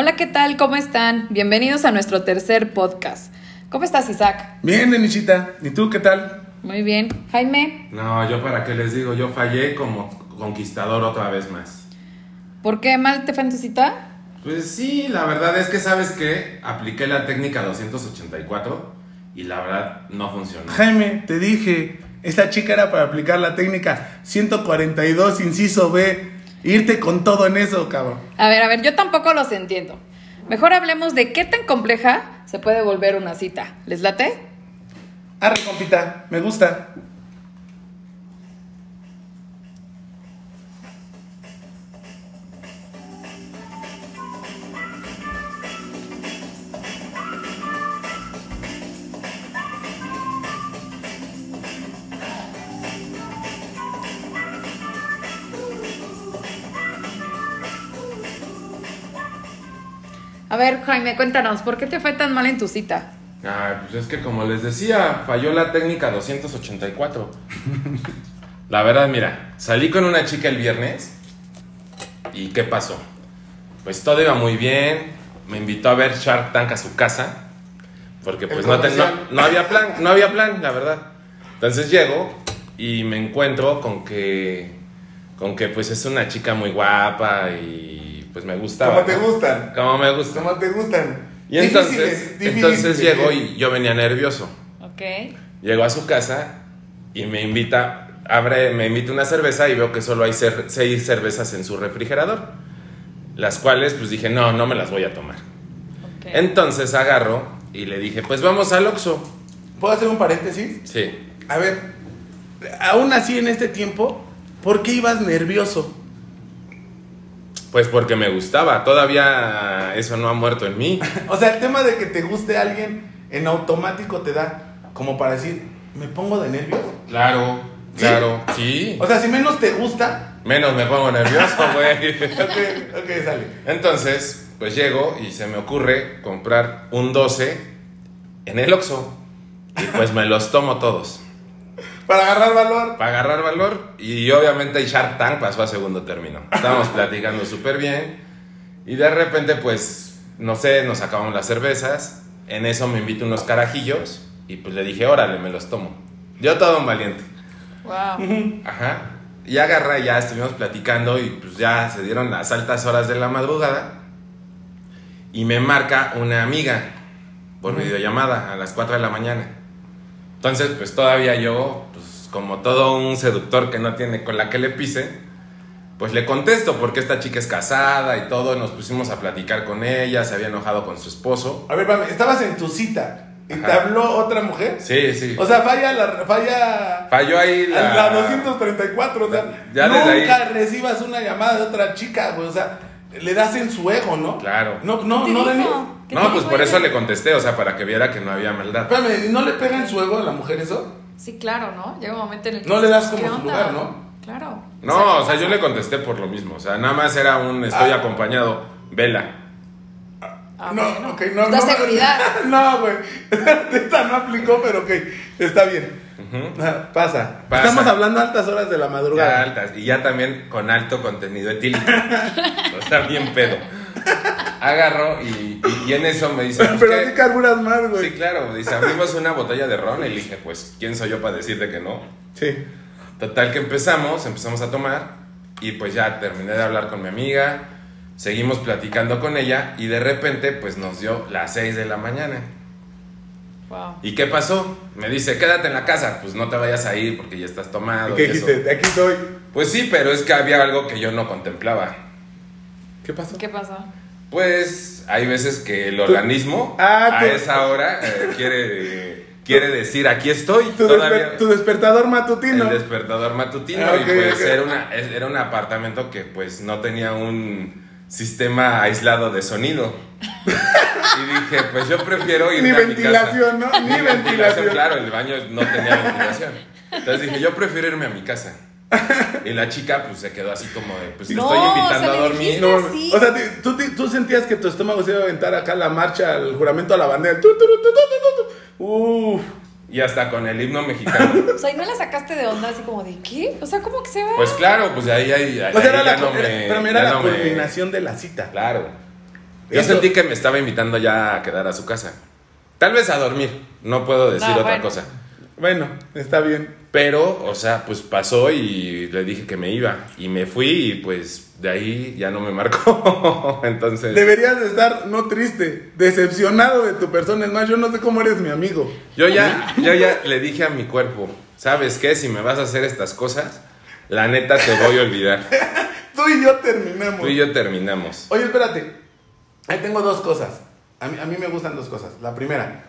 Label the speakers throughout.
Speaker 1: Hola, ¿qué tal? ¿Cómo están? Bienvenidos a nuestro tercer podcast. ¿Cómo estás, Isaac?
Speaker 2: Bien, Denichita. ¿Y tú qué tal?
Speaker 1: Muy bien. Jaime,
Speaker 3: No, yo para qué les digo, yo fallé como conquistador otra vez más.
Speaker 1: ¿por qué mal te fue en tu cita?
Speaker 3: Pues sí, la verdad es que sabes que apliqué la técnica 284 y la verdad no funcionó.
Speaker 2: Jaime, te dije, esta chica era para aplicar la técnica 142, inciso B. Irte con todo en eso, cabrón.
Speaker 1: A ver, a ver, yo tampoco los entiendo. Mejor hablemos de qué tan compleja se puede volver una cita. ¿Les late?
Speaker 2: Arre, compita, me gusta.
Speaker 1: Jaime, cuéntanos, ¿por qué te fue tan mal en tu cita?
Speaker 3: Ay, pues es que como les decía, falló la técnica 284. La verdad, mira, salí con una chica el viernes y ¿qué pasó? Pues todo iba muy bien, me invitó a ver Shark Tank a su casa, porque pues no, te- no, no había plan, no había plan, la verdad. Entonces llego y me encuentro con que, con que pues es una chica muy guapa y pues me gustaba.
Speaker 2: Como te
Speaker 3: ¿no?
Speaker 2: gustan.
Speaker 3: Como me gusta.
Speaker 2: Como te gustan.
Speaker 3: Y entonces,
Speaker 2: Difíciles, difíciles.
Speaker 3: entonces llego y yo venía nervioso.
Speaker 1: Ok.
Speaker 3: Llego a su casa y me invita, abre, me invita una cerveza y veo que solo hay cer- seis cervezas en su refrigerador. Las cuales pues dije, no, no me las voy a tomar.
Speaker 1: ok.
Speaker 3: Entonces agarro y le dije, pues vamos al Oxxo.
Speaker 2: ¿Puedo hacer un paréntesis?
Speaker 3: Sí.
Speaker 2: A ver, aún así en este tiempo, ¿por qué ibas nervioso?
Speaker 3: Pues porque me gustaba, todavía eso no ha muerto en mí.
Speaker 2: O sea, el tema de que te guste alguien en automático te da como para decir, me pongo de nervios.
Speaker 3: Claro,
Speaker 2: ¿Sí?
Speaker 3: claro, sí.
Speaker 2: O sea, si menos te gusta,
Speaker 3: Menos me pongo nervioso, güey.
Speaker 2: ok, ok, sale.
Speaker 3: Entonces, pues llego y se me ocurre comprar un 12 en el Oxxo. Y pues me los tomo todos.
Speaker 2: Para agarrar valor.
Speaker 3: Para agarrar valor. Y obviamente Shark Tank pasó a segundo término. Estábamos platicando súper bien. Y de repente, pues, no sé, nos acabamos las cervezas. En eso me invito unos carajillos. Y pues le dije, órale, me los tomo. Yo todo un valiente.
Speaker 1: Wow.
Speaker 3: Ajá. Y agarra, ya estuvimos platicando y pues ya se dieron las altas horas de la madrugada. Y me marca una amiga por videollamada a las 4 de la mañana. Entonces, pues todavía yo, pues como todo un seductor que no tiene con la que le pise, pues le contesto porque esta chica es casada y todo. Nos pusimos a platicar con ella, se había enojado con su esposo.
Speaker 2: A ver, espérame, estabas en tu cita y te habló otra mujer.
Speaker 3: Sí, sí.
Speaker 2: O sea, falla la falla
Speaker 3: Falló ahí la...
Speaker 2: la, 234, o sea,
Speaker 3: Ya desde
Speaker 2: nunca
Speaker 3: ahí-
Speaker 2: recibas una llamada de otra chica, güey, o sea, le das en su ego, ¿no?
Speaker 3: Claro.
Speaker 2: No, no,
Speaker 1: ¿Qué te
Speaker 2: no,
Speaker 3: No, pues por eso le contesté, o sea, para que viera que no había maldad.
Speaker 2: Espérame, ¿y ¿no le pega en su ego a la mujer eso?
Speaker 1: Sí, claro, ¿no? Llega un momento en el que...
Speaker 2: No le das como
Speaker 1: ¿qué
Speaker 2: su
Speaker 1: onda?
Speaker 2: lugar, ¿no?
Speaker 1: Claro.
Speaker 3: No, o sea,
Speaker 1: ¿qué
Speaker 3: yo le contesté por lo mismo. O sea, nada más era un estoy
Speaker 2: Ah.
Speaker 3: acompañado. Vela.
Speaker 1: Ah,
Speaker 2: no,
Speaker 1: bueno.
Speaker 2: ok, no, no.
Speaker 1: seguridad.
Speaker 2: no, güey. Esta no aplicó, pero ok, está bien. Ah, Pasa.
Speaker 3: Pasa.
Speaker 2: Estamos hablando a altas horas de la
Speaker 3: Ya
Speaker 2: madrugada.
Speaker 3: altas. Y ya también con alto contenido etílico. o sea, bien pedo. Agarro y, y, y en eso me dice. pues,
Speaker 2: pero
Speaker 3: ¿qué?
Speaker 2: a ti carburas más, güey.
Speaker 3: Sí, claro. Dice, abrimos una botella de ron. Y le dije, pues, ¿quién soy yo para decirte que no?
Speaker 2: Sí.
Speaker 3: Total que empezamos, empezamos a tomar. Y pues ya terminé de hablar con mi amiga. Seguimos platicando con ella. Y de repente, pues nos dio las 6 de la mañana.
Speaker 1: Wow.
Speaker 3: ¿Y qué pasó? Me dice, quédate en la casa, pues no te vayas a ir porque ya estás tomado.
Speaker 2: ¿Y ¿Qué
Speaker 3: y
Speaker 2: dijiste? Aquí estoy.
Speaker 3: Pues sí, pero es que había algo que yo no contemplaba.
Speaker 2: ¿Qué pasó?
Speaker 1: ¿Qué pasó?
Speaker 3: Pues hay veces que el organismo
Speaker 2: Ah,
Speaker 3: a esa hora eh, quiere, quiere decir, aquí estoy.
Speaker 2: Tu, desper- tu despertador matutino.
Speaker 3: El despertador matutino
Speaker 2: Ah,
Speaker 3: y pues era, una, era un apartamento que pues no tenía un sistema aislado de sonido. y dije, pues yo prefiero ir
Speaker 2: Ni
Speaker 3: a mi
Speaker 2: ventilación,
Speaker 3: casa.
Speaker 2: ¿no? Ni ventilación.
Speaker 3: Claro, el baño no tenía ventilación. Entonces dije, yo prefiero irme a mi casa. Y la chica pues se quedó así como de, pues le
Speaker 1: No,
Speaker 3: estoy
Speaker 1: o
Speaker 3: invitando
Speaker 1: sea,
Speaker 3: a dormir.
Speaker 2: No. O sea, tú, tú sentías que tu estómago se iba a aventar acá la marcha, el juramento a la bandera. Uf.
Speaker 3: Y hasta con el himno mexicano.
Speaker 1: O sea, ¿y no la sacaste de onda así como de qué? O sea, ¿cómo que se va?
Speaker 3: Pues claro, pues de ahí, ahí, ahí
Speaker 2: O sea, era
Speaker 3: ya
Speaker 2: la,
Speaker 3: no
Speaker 2: era-
Speaker 3: me-
Speaker 2: pero mira la
Speaker 3: no me-
Speaker 2: culminación de la cita.
Speaker 3: Claro. Yo
Speaker 2: Eso-
Speaker 3: sentí que me estaba invitando ya a quedar a su casa. Tal vez a dormir, no puedo decir
Speaker 1: No,
Speaker 3: otra
Speaker 1: bueno.
Speaker 3: cosa.
Speaker 2: Bueno, está bien.
Speaker 3: Pero, o sea, pues pasó y le dije que me iba. Y me fui y pues de ahí ya no me marcó. Entonces...
Speaker 2: Deberías de estar, no triste, decepcionado de tu persona. Es más, yo no sé cómo eres mi amigo.
Speaker 3: Yo ya, yo ya le dije a mi cuerpo, ¿sabes qué? Si me vas a hacer estas cosas, la neta te voy a olvidar.
Speaker 2: Tú y yo terminamos.
Speaker 3: Tú y yo terminamos.
Speaker 2: Oye, espérate. Ahí tengo dos cosas. A mí, a mí me gustan dos cosas. La primera,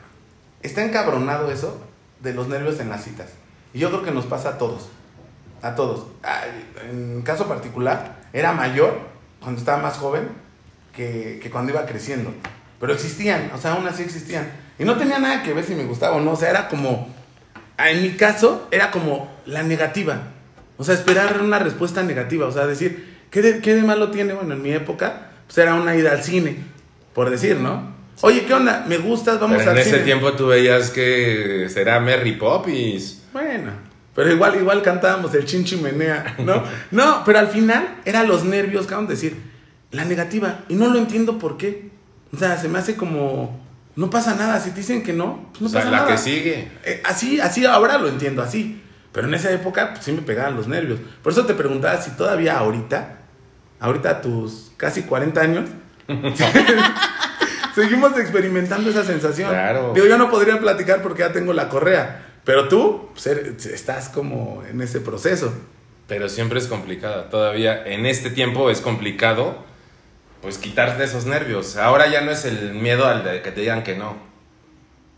Speaker 2: está encabronado eso de los nervios en las citas. Y yo creo que nos pasa a todos. A todos. En caso particular, era mayor cuando estaba más joven que, que cuando iba creciendo. Pero existían, o sea, aún así existían. Y no tenía nada que ver si me gustaba o no. O sea, era como. En mi caso, era como la negativa. O sea, esperar una respuesta negativa. O sea, decir, ¿qué de, qué de malo tiene? Bueno, en mi época, pues era una ida al cine, por decir, ¿no? Oye, ¿qué onda? ¿Me gustas? Vamos
Speaker 3: Pero en
Speaker 2: al
Speaker 3: ese
Speaker 2: cine.
Speaker 3: tiempo tú veías que será Mary Poppins.
Speaker 2: Bueno, pero igual, igual cantábamos el chin chimenea, ¿no? No, pero al final era los nervios, cabrón, decir, la negativa. Y no lo entiendo por qué. O sea, se me hace como, no pasa nada. Si te dicen que no, pues no
Speaker 3: o sea,
Speaker 2: pasa
Speaker 3: la
Speaker 2: nada.
Speaker 3: que sigue.
Speaker 2: Eh, así, así ahora lo entiendo así. Pero en esa época, pues sí me pegaban los nervios. Por eso te preguntaba si todavía ahorita, ahorita a tus casi 40 años, seguimos experimentando esa sensación.
Speaker 3: Claro.
Speaker 2: Digo, yo no podría platicar porque ya tengo la correa. Pero tú pues, eres- estás como en ese proceso.
Speaker 3: Pero siempre es complicada. Todavía en este tiempo es complicado, pues quitarte esos nervios. Ahora ya no es el miedo al de que te digan que no.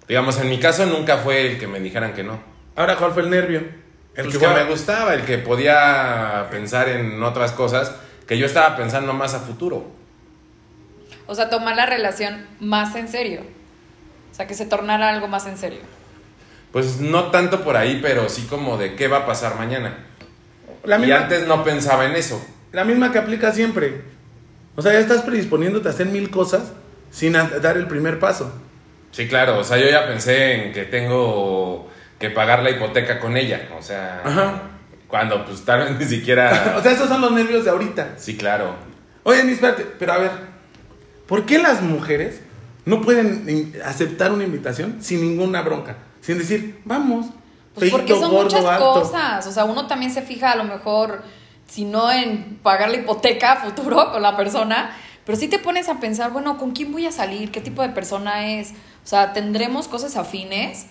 Speaker 3: Digamos, en mi caso nunca fue el que me dijeran que no.
Speaker 2: Ahora, ¿cuál fue el nervio? El
Speaker 3: El
Speaker 2: que
Speaker 3: que me gustaba, el que podía pensar en otras cosas que yo estaba pensando más a futuro.
Speaker 1: O sea, tomar la relación más en serio. O sea, que se tornara algo más en serio.
Speaker 3: Pues no tanto por ahí, pero sí como de qué va a pasar mañana.
Speaker 2: la,
Speaker 3: y
Speaker 2: misma,
Speaker 3: antes no pensaba en eso.
Speaker 2: la misma que aplica siempre. O sea, ya estás predisponiéndote a hacer mil cosas sin dar el primer paso.
Speaker 3: Sí, claro, o sea, yo ya pensé en que tengo que pagar la hipoteca con ella, o sea,
Speaker 2: Ajá.
Speaker 3: cuando pues tal vez ni siquiera...
Speaker 2: o sea, esos son los nervios de ahorita.
Speaker 3: sí, claro.
Speaker 2: Oye, ni espérate, pero a ver, ¿por qué las mujeres no pueden aceptar una invitación sin ninguna bronca? Sin decir, vamos.
Speaker 1: Pues porque
Speaker 2: feíto,
Speaker 1: son
Speaker 2: gordo,
Speaker 1: muchas
Speaker 2: alto.
Speaker 1: cosas. O sea, uno también se fija a lo mejor, si no en pagar la hipoteca a futuro con la persona, pero sí te pones a pensar, bueno, ¿con quién voy a salir? ¿Qué tipo de persona es? O sea, ¿tendremos cosas afines?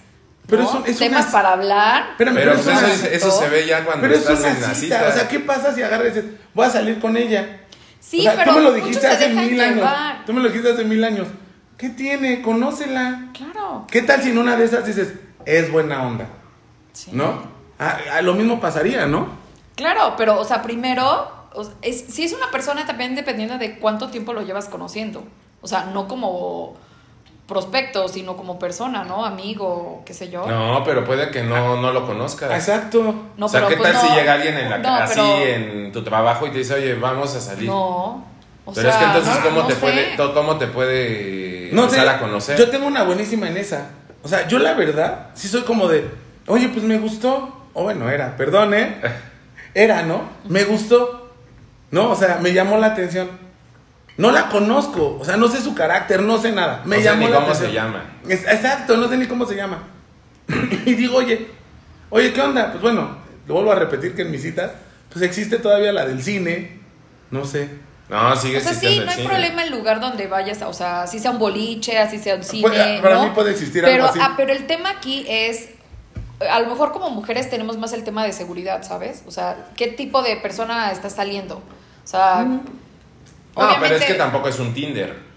Speaker 2: Pero
Speaker 1: ¿no?
Speaker 2: eso- es
Speaker 1: Temas
Speaker 2: una-
Speaker 1: para hablar.
Speaker 3: Pero
Speaker 2: pero,
Speaker 3: pues
Speaker 2: es
Speaker 3: eso, se ve ya cuando
Speaker 2: pero es
Speaker 3: estás en la
Speaker 2: cita.
Speaker 3: cita.
Speaker 2: O sea, ¿qué pasa si agarras y dices, voy a salir con ella?
Speaker 1: Sí,
Speaker 2: O sea,
Speaker 1: pero
Speaker 2: tú me lo dijiste hace mil años. Tú me lo dijiste hace mil años. ¿Qué tiene? Conócela.
Speaker 1: Claro.
Speaker 2: ¿Qué tal si en una de esas dices, es buena onda?
Speaker 1: Sí.
Speaker 2: ¿No? Ah, ah, lo mismo pasaría, ¿no?
Speaker 1: Claro, pero, o sea, primero, o sea, es, si es una persona también dependiendo de cuánto tiempo lo llevas conociendo. O sea, no como prospecto, sino como persona, ¿no? Amigo, qué sé yo.
Speaker 3: No, pero puede que no, no lo conozcas.
Speaker 2: Exacto.
Speaker 1: No,
Speaker 3: o sea,
Speaker 1: pero
Speaker 3: ¿qué
Speaker 1: pues
Speaker 3: tal
Speaker 1: no.
Speaker 3: si llega alguien en la
Speaker 1: No,
Speaker 3: así
Speaker 1: pero-
Speaker 3: en tu trabajo y te dice, oye, vamos a salir?
Speaker 1: No. O
Speaker 3: pero es que entonces,
Speaker 1: no-
Speaker 3: ¿cómo,
Speaker 1: no
Speaker 3: te
Speaker 1: sé.
Speaker 3: puede, ¿cómo te puede
Speaker 2: No
Speaker 3: empezar
Speaker 2: sé,
Speaker 3: a conocer?
Speaker 2: Yo tengo una buenísima en esa. O sea, yo la verdad, sí soy como de, oye, pues me gustó. O bueno, era, perdón, ¿eh? Era, ¿no? Me gustó. ¿No? O sea, me llamó la atención. No la conozco. O sea, no sé su carácter, no sé nada. Me
Speaker 3: No sé
Speaker 2: llamó
Speaker 3: ni
Speaker 2: la
Speaker 3: cómo
Speaker 2: atención.
Speaker 3: se llama.
Speaker 2: Es- exacto, no sé ni cómo se llama. y digo, oye, oye, ¿qué onda? Pues bueno, lo vuelvo a repetir que en mis citas, pues existe todavía la del cine. No sé.
Speaker 3: No, sigue
Speaker 1: O sea, sí, no hay
Speaker 3: cine.
Speaker 1: problema el lugar donde vayas, o sea, así sea un boliche, así sea un cine,
Speaker 2: Puede- para
Speaker 1: ¿no?
Speaker 2: mí puede existir
Speaker 1: pero,
Speaker 2: algo así.
Speaker 1: Ah, pero el tema aquí es, a lo mejor como mujeres tenemos más el tema de seguridad, ¿sabes? O sea, ¿qué tipo de persona está saliendo? O sea,
Speaker 3: No, pero es
Speaker 1: obviamente-
Speaker 3: que tampoco es un Tinder.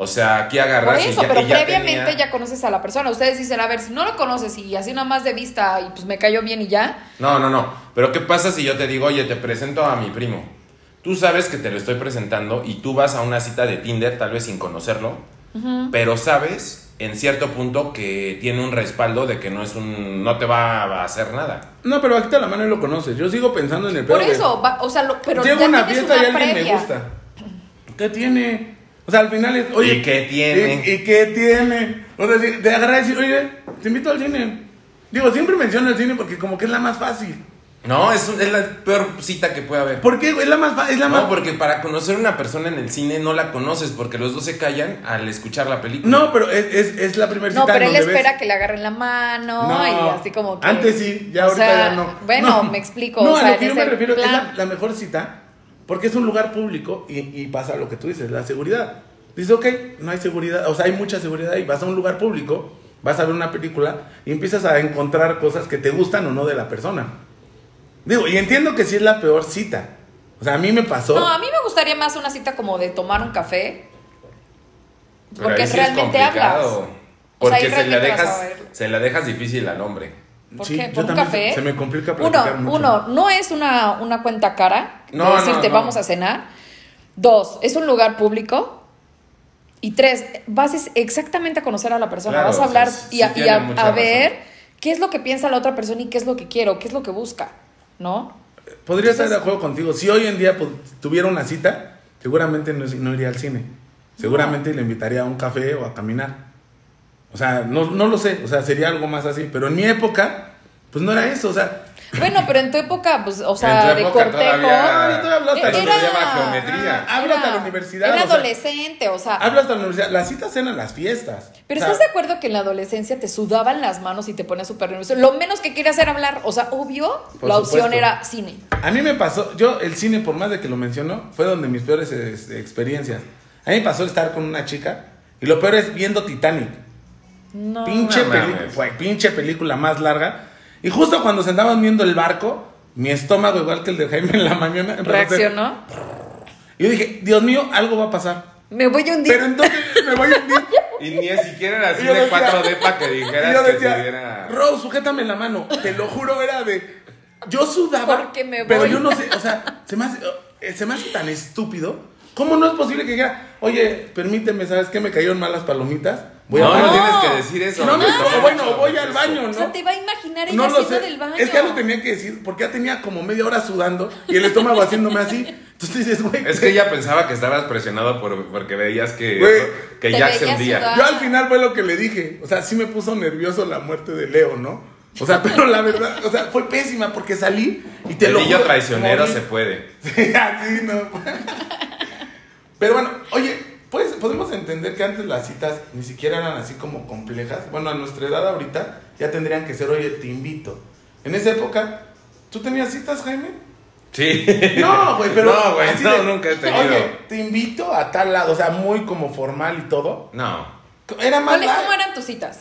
Speaker 3: O sea, aquí
Speaker 1: Por
Speaker 3: agarras y
Speaker 1: eso,
Speaker 3: ya,
Speaker 1: pero
Speaker 3: y ya
Speaker 1: previamente
Speaker 3: tenía-
Speaker 1: ya conoces a la persona. Ustedes dicen, a ver, si no lo conoces y así nada más de vista y pues me cayó bien y ya.
Speaker 3: No, no, no. Pero ¿qué pasa si yo te digo, oye, te presento a mi primo? Tú sabes que te lo estoy presentando y tú vas a una cita de Tinder, tal vez sin conocerlo, pero sabes en cierto punto que tiene un respaldo de que no es un, no te va a hacer nada.
Speaker 2: No, pero aquí te la mano y lo conoces. Yo sigo pensando en el
Speaker 1: Por
Speaker 2: pedo de-
Speaker 1: eso, va- o sea, lo- pero
Speaker 2: Llego a una fiesta y alguien
Speaker 1: previa.
Speaker 2: me gusta. ¿Qué tiene? O sea, al final es, oye.
Speaker 3: ¿Y qué tiene?
Speaker 2: ¿Y, y qué tiene? O sea, si- te agarra y decir, oye, te invito al cine. Digo, siempre menciono el cine porque como que es la más fácil.
Speaker 3: No, es, un- es la peor cita que puede haber.
Speaker 2: ¿Por qué, güey? Es la más... fa- Es la más...
Speaker 3: No, porque para conocer a una persona en el cine no la conoces porque los dos se callan al escuchar la película.
Speaker 2: No, pero es, es, es la primera cita
Speaker 1: No, pero él
Speaker 2: donde ves-
Speaker 1: espera que le agarren la mano
Speaker 2: No,
Speaker 1: y así como que.
Speaker 2: Antes sí, ya
Speaker 1: o
Speaker 2: ahorita
Speaker 1: sea,
Speaker 2: ya no.
Speaker 1: Bueno,
Speaker 2: No.
Speaker 1: me explico.
Speaker 2: No,
Speaker 1: o sea,
Speaker 2: a lo
Speaker 1: en
Speaker 2: que yo me
Speaker 1: ese
Speaker 2: refiero es la,
Speaker 1: plan-
Speaker 2: la mejor cita, porque es un lugar público y, y pasa lo que tú dices, la seguridad. Dices, ok, no hay seguridad, o sea, hay mucha seguridad y vas a un lugar público, vas a ver una película y empiezas a encontrar cosas que te gustan o no de la persona. Digo, y entiendo que sí es la peor cita. O sea, a mí me pasó.
Speaker 1: No, a mí me gustaría más una cita como de tomar un café.
Speaker 3: Pero
Speaker 1: Porque
Speaker 3: ahí sí es
Speaker 1: realmente hablas.
Speaker 3: complicado.
Speaker 1: O sea,
Speaker 3: Porque se, la
Speaker 1: realmente
Speaker 3: dejas, se la dejas difícil al hombre.
Speaker 1: ¿Por
Speaker 2: Sí,
Speaker 1: qué?
Speaker 2: yo
Speaker 1: ¿Por un
Speaker 2: también
Speaker 1: café?
Speaker 2: se me complica platicar
Speaker 1: Uno,
Speaker 2: mucho.
Speaker 1: uno, no es una, una cuenta cara. de
Speaker 3: No, no,
Speaker 1: decirte,
Speaker 3: no.
Speaker 1: vamos a cenar. Dos, es un lugar público. Y tres, vas exactamente a conocer a la persona.
Speaker 3: Claro,
Speaker 1: vas a hablar
Speaker 3: sí
Speaker 1: y a, y a-
Speaker 3: razón.
Speaker 1: ver qué es lo que piensa la otra persona y qué es lo que quiero, qué es lo que busca. ¿No?
Speaker 2: Podría estar de acuerdo contigo. Si hoy en día pues, tuviera una cita, seguramente no, no iría al cine. Seguramente le invitaría a un café o a caminar. O sea, no, no lo sé. O sea, sería algo más así. Pero en mi época, pues no era eso. O sea,
Speaker 1: Bueno, pero en tu época, pues, o sea, de cortejo.
Speaker 3: llama geometría.
Speaker 2: Hablo hasta la universidad,
Speaker 1: Era adolescente, o sea.
Speaker 2: hablo hasta la universidad. Las citas eran las fiestas.
Speaker 1: Pero
Speaker 2: O sea,
Speaker 1: ¿estás de acuerdo que en la adolescencia te sudaban las manos y te ponías súper nervioso? Lo menos que querías era hablar. O sea, obvio, la opción era cine.
Speaker 2: A mí me pasó, yo el cine, por más de que lo menciono, fue donde mis peores este, experiencias. A mí me pasó estar con una chica y lo peor es viendo Titanic.
Speaker 1: No.
Speaker 2: pinche,
Speaker 3: no
Speaker 2: fue- pinche película más larga. Y justo cuando se andaban viendo el barco, mi estómago, igual que el de Jaime en la mañana, empezó a hacer-
Speaker 1: Reaccionó.
Speaker 2: Y yo dije, Dios mío, algo va a pasar.
Speaker 1: Me voy a hundir.
Speaker 2: Pero entonces me voy a hundir.
Speaker 3: Y ni siquiera era así de
Speaker 2: decía-
Speaker 3: 4D para que dijeras
Speaker 2: yo
Speaker 3: que
Speaker 2: decía,
Speaker 3: tuviera...
Speaker 2: Rose, sujétame la mano. Te lo juro, era de. Yo sudaba.
Speaker 1: Porque me
Speaker 2: Pero
Speaker 1: voy.
Speaker 2: yo no sé, o sea, se me hace, eh, se me hace tan estúpido. ¿Cómo no es posible que dijera, oye, permíteme, ¿sabes qué? Me cayeron mal las palomitas. Voy
Speaker 3: no,
Speaker 2: a
Speaker 3: no
Speaker 1: No.
Speaker 3: tienes que decir eso.
Speaker 2: No, no,
Speaker 3: me
Speaker 2: no, bueno, voy al baño,
Speaker 1: o
Speaker 2: ¿no?
Speaker 1: sea, te va a imaginar ella
Speaker 2: No lo
Speaker 1: haciendo
Speaker 2: sé.
Speaker 1: del baño.
Speaker 2: Es que ya lo tenía que decir, porque ya tenía como media hora sudando y el estómago haciéndome así. Entonces dices, güey.
Speaker 3: Es que ella pensaba que estabas presionado por, porque veías que,
Speaker 2: Güey.
Speaker 3: que
Speaker 1: Te
Speaker 3: Jack se hundía.
Speaker 2: Yo al final fue lo que le dije. O sea, sí me puso nervioso la muerte de Leo, ¿no? O sea, pero la verdad, o sea, fue pésima porque salí y te
Speaker 3: El
Speaker 2: lo
Speaker 3: niño
Speaker 2: juro,
Speaker 3: traicionero se puede.
Speaker 2: Sí, así no. Pero bueno, oye, pues podemos entender que antes las citas ni siquiera eran así como complejas. Bueno, a nuestra edad ahorita ya tendrían que ser, oye, te invito. En esa época, ¿tú tenías citas, Jaime?
Speaker 3: Sí.
Speaker 2: No, güey, pero.
Speaker 3: No, güey, no,
Speaker 2: de,
Speaker 3: nunca he tenido.
Speaker 2: Oye, te invito a tal lado, o sea, muy como formal y todo.
Speaker 3: No.
Speaker 2: Era más.
Speaker 1: ¿Cómo eran tus citas?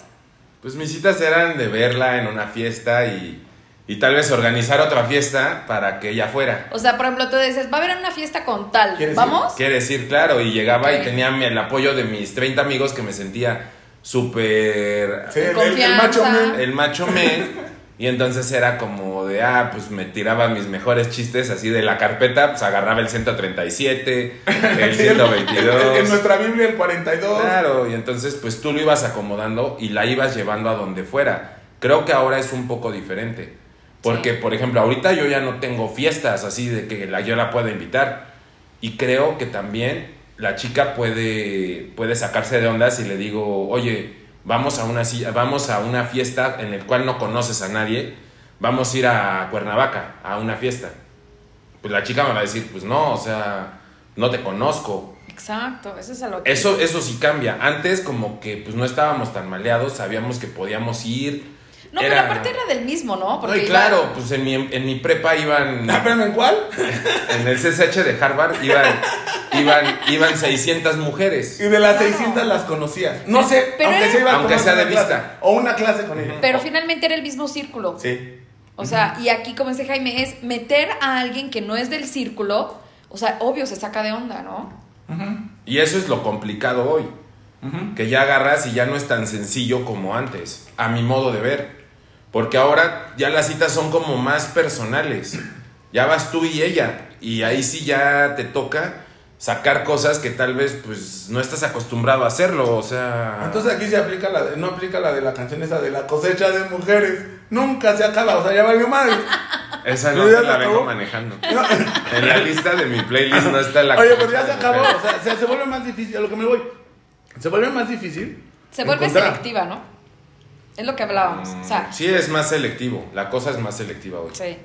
Speaker 3: Pues mis citas eran de verla en una fiesta y, y tal vez organizar otra fiesta para que ella fuera.
Speaker 1: O sea, por ejemplo, tú dices, va a haber una fiesta con tal.
Speaker 2: ¿Quieres ir?
Speaker 1: ¿Vamos?
Speaker 3: Quiere decir, claro, y llegaba y tenía el apoyo de mis 30 amigos que me sentía súper
Speaker 2: Sí, el, el- el
Speaker 1: Confianza.
Speaker 2: macho men.
Speaker 3: el macho men. Y entonces era como de, ah, pues me tiraba mis mejores chistes así de la carpeta, pues agarraba el 137, el
Speaker 2: Sí, en-
Speaker 3: 122.
Speaker 2: En nuestra Biblia el 42.
Speaker 3: Claro, y entonces pues tú lo ibas acomodando y la ibas llevando a donde fuera. Creo que ahora es un poco diferente. Porque, por ejemplo, ahorita yo ya no tengo fiestas así de que la, yo la pueda invitar. Y creo que también la chica puede, puede sacarse de ondas y le digo, oye, vamos a, una, vamos a una fiesta en el cual no conoces a nadie. Vamos a ir a Cuernavaca a una fiesta. Pues la chica me va a decir, pues no, o sea, no te conozco.
Speaker 1: Exacto, eso es a lo que.
Speaker 3: Eso, eso sí cambia. Antes como que pues no estábamos tan maleados, sabíamos que podíamos ir.
Speaker 1: No,
Speaker 3: Era-
Speaker 1: pero aparte era del mismo, ¿no?
Speaker 3: No,
Speaker 1: Porque
Speaker 3: y
Speaker 1: iba-
Speaker 3: claro, pues en mi, en mi prepa iban,
Speaker 2: Ah, espérame, ¿en cuál?
Speaker 3: en el CCH de Harvard, iban, iban, iban 600 mujeres.
Speaker 2: Y de las
Speaker 1: Claro.
Speaker 2: 600 las conocías. No sé,
Speaker 1: Pero
Speaker 2: aunque
Speaker 1: era-
Speaker 2: iba
Speaker 3: Aunque sea de
Speaker 2: clase.
Speaker 3: vista.
Speaker 2: O una clase con ella.
Speaker 1: Pero finalmente era el mismo círculo.
Speaker 2: Sí.
Speaker 1: O sea, y aquí, como dice Jaime, es meter a alguien que no es del círculo. O sea, obvio, se saca de onda, ¿no?
Speaker 3: Y eso es lo complicado hoy. Que ya agarras y ya no es tan sencillo como antes, a mi modo de ver. Porque ahora ya las citas son como más personales. Ya vas tú y ella. Y ahí sí ya te toca sacar cosas que tal vez pues no estás acostumbrado a hacerlo. O sea...
Speaker 2: Entonces aquí se aplica la de- no aplica la de la canción esa de la cosecha de mujeres. Nunca se acaba, o sea, ya valió madre.
Speaker 3: esa no
Speaker 2: ¿Pero ya
Speaker 3: te la
Speaker 2: se
Speaker 3: vengo
Speaker 2: acabó?
Speaker 3: manejando.
Speaker 2: No.
Speaker 3: En la lista de mi playlist no está la
Speaker 2: Oye, pues ya se acabó, o sea, se, se vuelve más difícil, a lo que me voy. Se vuelve más difícil.
Speaker 1: Se vuelve
Speaker 2: encontrar.
Speaker 1: selectiva, ¿no? Es lo que hablábamos. O sea,
Speaker 3: Sí, es más selectivo. La cosa es más selectiva hoy.
Speaker 1: sí.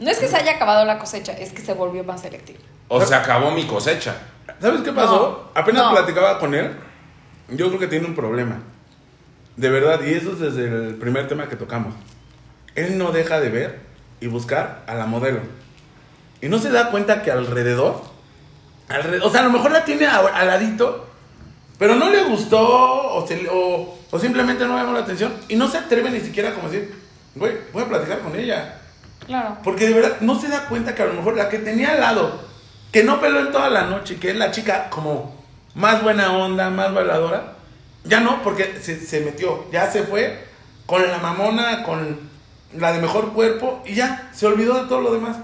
Speaker 1: No es que se haya acabado la cosecha, es que se volvió más selectivo.
Speaker 3: O se acabó mi cosecha.
Speaker 2: ¿Sabes qué pasó?
Speaker 1: No,
Speaker 2: Apenas
Speaker 1: no.
Speaker 2: platicaba con él. Yo creo que tiene un problema. De verdad, y eso es desde el primer tema que tocamos. Él no deja de ver y buscar a la modelo. Y no se da cuenta que alrededor, alrededor o sea, a lo mejor la tiene al ladito, pero no le gustó o, se o- o simplemente no llamó la atención y no se atreve ni siquiera como decir, güey, voy a platicar con ella.
Speaker 1: Claro.
Speaker 2: Porque de verdad no se da cuenta que a lo mejor la que tenía al lado, que no peló en toda la noche, que es la chica como más buena onda, más bailadora, ya no, porque se, se metió, ya se fue con la mamona, con la de mejor cuerpo y ya, se olvidó de todo lo demás.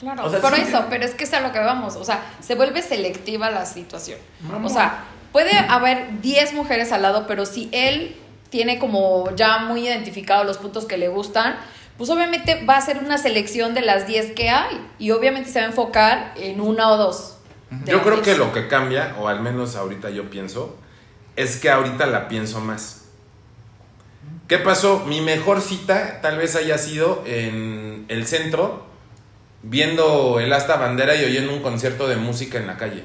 Speaker 1: Claro,
Speaker 2: O sea,
Speaker 1: por
Speaker 2: sí
Speaker 1: eso, pero es que es a lo que vamos, o sea, se vuelve selectiva la situación.
Speaker 2: Mamón.
Speaker 1: O sea, puede haber 10 mujeres al lado, pero si él tiene como ya muy identificado los puntos que le gustan, pues obviamente va a ser una selección de las 10 que hay y obviamente se va a enfocar en una o dos.
Speaker 3: Yo creo que
Speaker 1: 10.
Speaker 3: lo que cambia, o al menos ahorita yo pienso, es que ahorita la pienso más. ¿Qué pasó? Mi mejor cita tal vez haya sido en el centro, viendo el asta bandera y oyendo un concierto de música en la calle.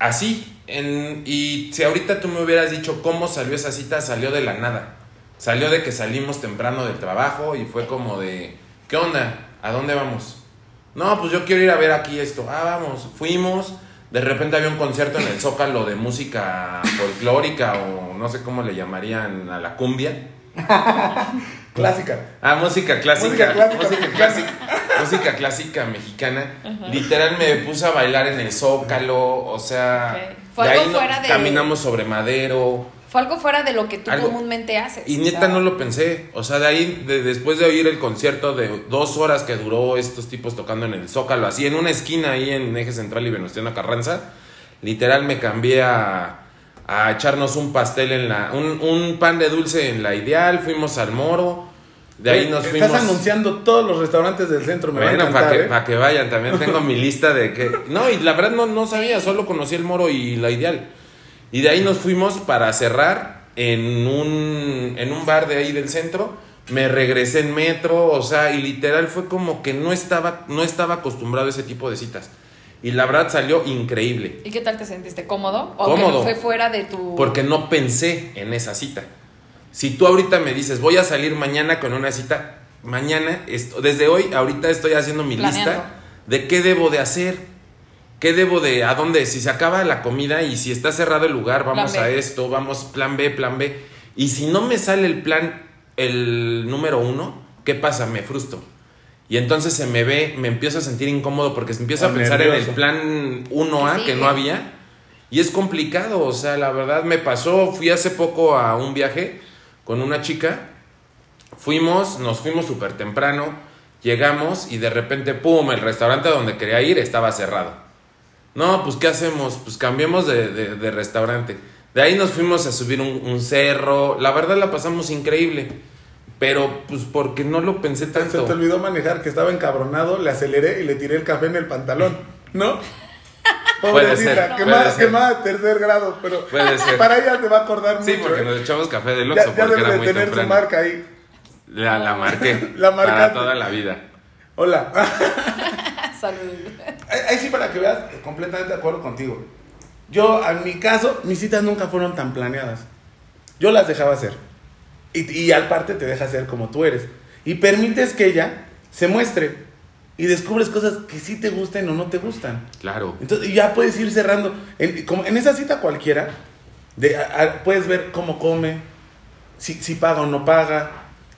Speaker 3: Así. En, y si ahorita tú me hubieras dicho cómo salió esa cita, salió de la nada. Salió de que salimos temprano del trabajo y fue como de, ¿qué onda? ¿A dónde vamos? No, pues yo quiero ir a ver aquí esto. Ah, vamos. Fuimos. De repente había un concierto en el Zócalo de música folclórica o no sé cómo le llamarían a la cumbia.
Speaker 2: Clásica.
Speaker 3: Ah, música clásica.
Speaker 2: Música clásica
Speaker 3: Música clásica, música clásica mexicana. Literal me puse a bailar en el Zócalo, o sea.
Speaker 1: Fue
Speaker 3: de
Speaker 1: algo
Speaker 3: ahí no-
Speaker 1: fuera de-
Speaker 3: caminamos sobre madero.
Speaker 1: Fue algo fuera de lo que tú
Speaker 3: Algo-
Speaker 1: comúnmente haces.
Speaker 3: Y neta
Speaker 1: sea,
Speaker 3: no lo pensé. O sea, de ahí, de- después de oír el concierto de dos horas que duró estos tipos tocando en el Zócalo, así en una esquina ahí en Eje Central y Venustiano Carranza, literal me cambié a, a echarnos un pastel en la. Un, un pan de dulce en la ideal, fuimos al moro. De ahí nos
Speaker 2: Estás
Speaker 3: fuimos.
Speaker 2: anunciando todos los restaurantes del centro, me
Speaker 3: Bueno, para que,
Speaker 2: ¿eh?
Speaker 3: pa' que vayan, también tengo mi lista de que... No, y la verdad no, no sabía, solo conocí el Moro y la Ideal. Y de ahí nos fuimos para cerrar en un, en un bar de ahí del centro. Me regresé en metro, o sea, y literal fue como que no estaba, no estaba acostumbrado a ese tipo de citas. Y la verdad salió increíble,
Speaker 1: ¿Y qué tal te sentiste? ¿Cómodo? ¿O
Speaker 3: Cómodo.
Speaker 1: que fue fuera de tu...
Speaker 3: porque no pensé en esa cita. Si tú ahorita me dices, voy a salir mañana con una cita, mañana, esto, desde hoy, ahorita estoy haciendo mi
Speaker 1: Planeando.
Speaker 3: lista de qué debo de hacer, qué debo de, a dónde, si se acaba la comida y si está cerrado el lugar, vamos a esto, vamos plan B, plan B. Y si no me sale el plan, el número uno, ¿qué pasa? Me frustro. Y entonces se me ve, me empiezo a sentir incómodo porque empiezo
Speaker 2: O
Speaker 3: a pensar en el
Speaker 2: nervioso.
Speaker 3: plan 1A
Speaker 1: Que
Speaker 3: no había. Y es complicado, o sea, la verdad me pasó, fui hace poco a un viaje con una chica, fuimos, nos fuimos súper temprano, llegamos y de repente, ¡pum!, el restaurante donde quería ir estaba cerrado. No, pues ¿qué hacemos? Pues cambiemos de, de- de restaurante. De ahí nos fuimos a subir un, un cerro, la verdad la pasamos increíble, pero pues porque no lo pensé
Speaker 2: Se te
Speaker 3: tanto.
Speaker 2: olvidó manejar, que estaba encabronado, le aceleré y le tiré el café en el pantalón, ¿no?
Speaker 3: Puede ser,
Speaker 2: Pobrecita,
Speaker 3: puede
Speaker 2: quemada,
Speaker 3: ser.
Speaker 2: quemada de tercer grado, pero
Speaker 3: Puede ser.
Speaker 2: para ella te va a acordar
Speaker 3: Sí,
Speaker 2: mucho.
Speaker 3: porque
Speaker 2: ¿eh?
Speaker 3: nos echamos café de
Speaker 2: ya,
Speaker 3: Oxxo
Speaker 2: ya
Speaker 3: porque
Speaker 2: debe
Speaker 3: era
Speaker 2: de
Speaker 3: muy
Speaker 2: tener su
Speaker 3: temprano.
Speaker 2: marca ahí.
Speaker 3: La, la marqué.
Speaker 2: La
Speaker 3: Para
Speaker 2: marcaste.
Speaker 3: toda la vida.
Speaker 2: Hola.
Speaker 1: Salud.
Speaker 2: Ahí ahí sí, para que veas, completamente de acuerdo contigo. Yo, en mi caso, mis citas nunca fueron tan planeadas. Yo las dejaba hacer. Y, y al parte te deja ser como tú eres. Y permites que ella se muestre. Y descubres cosas que sí te gusten o no te gustan.
Speaker 3: Claro.
Speaker 2: Entonces, y ya puedes ir cerrando. En, como en esa cita cualquiera, de, a- a- puedes ver cómo come, si, si paga o no paga,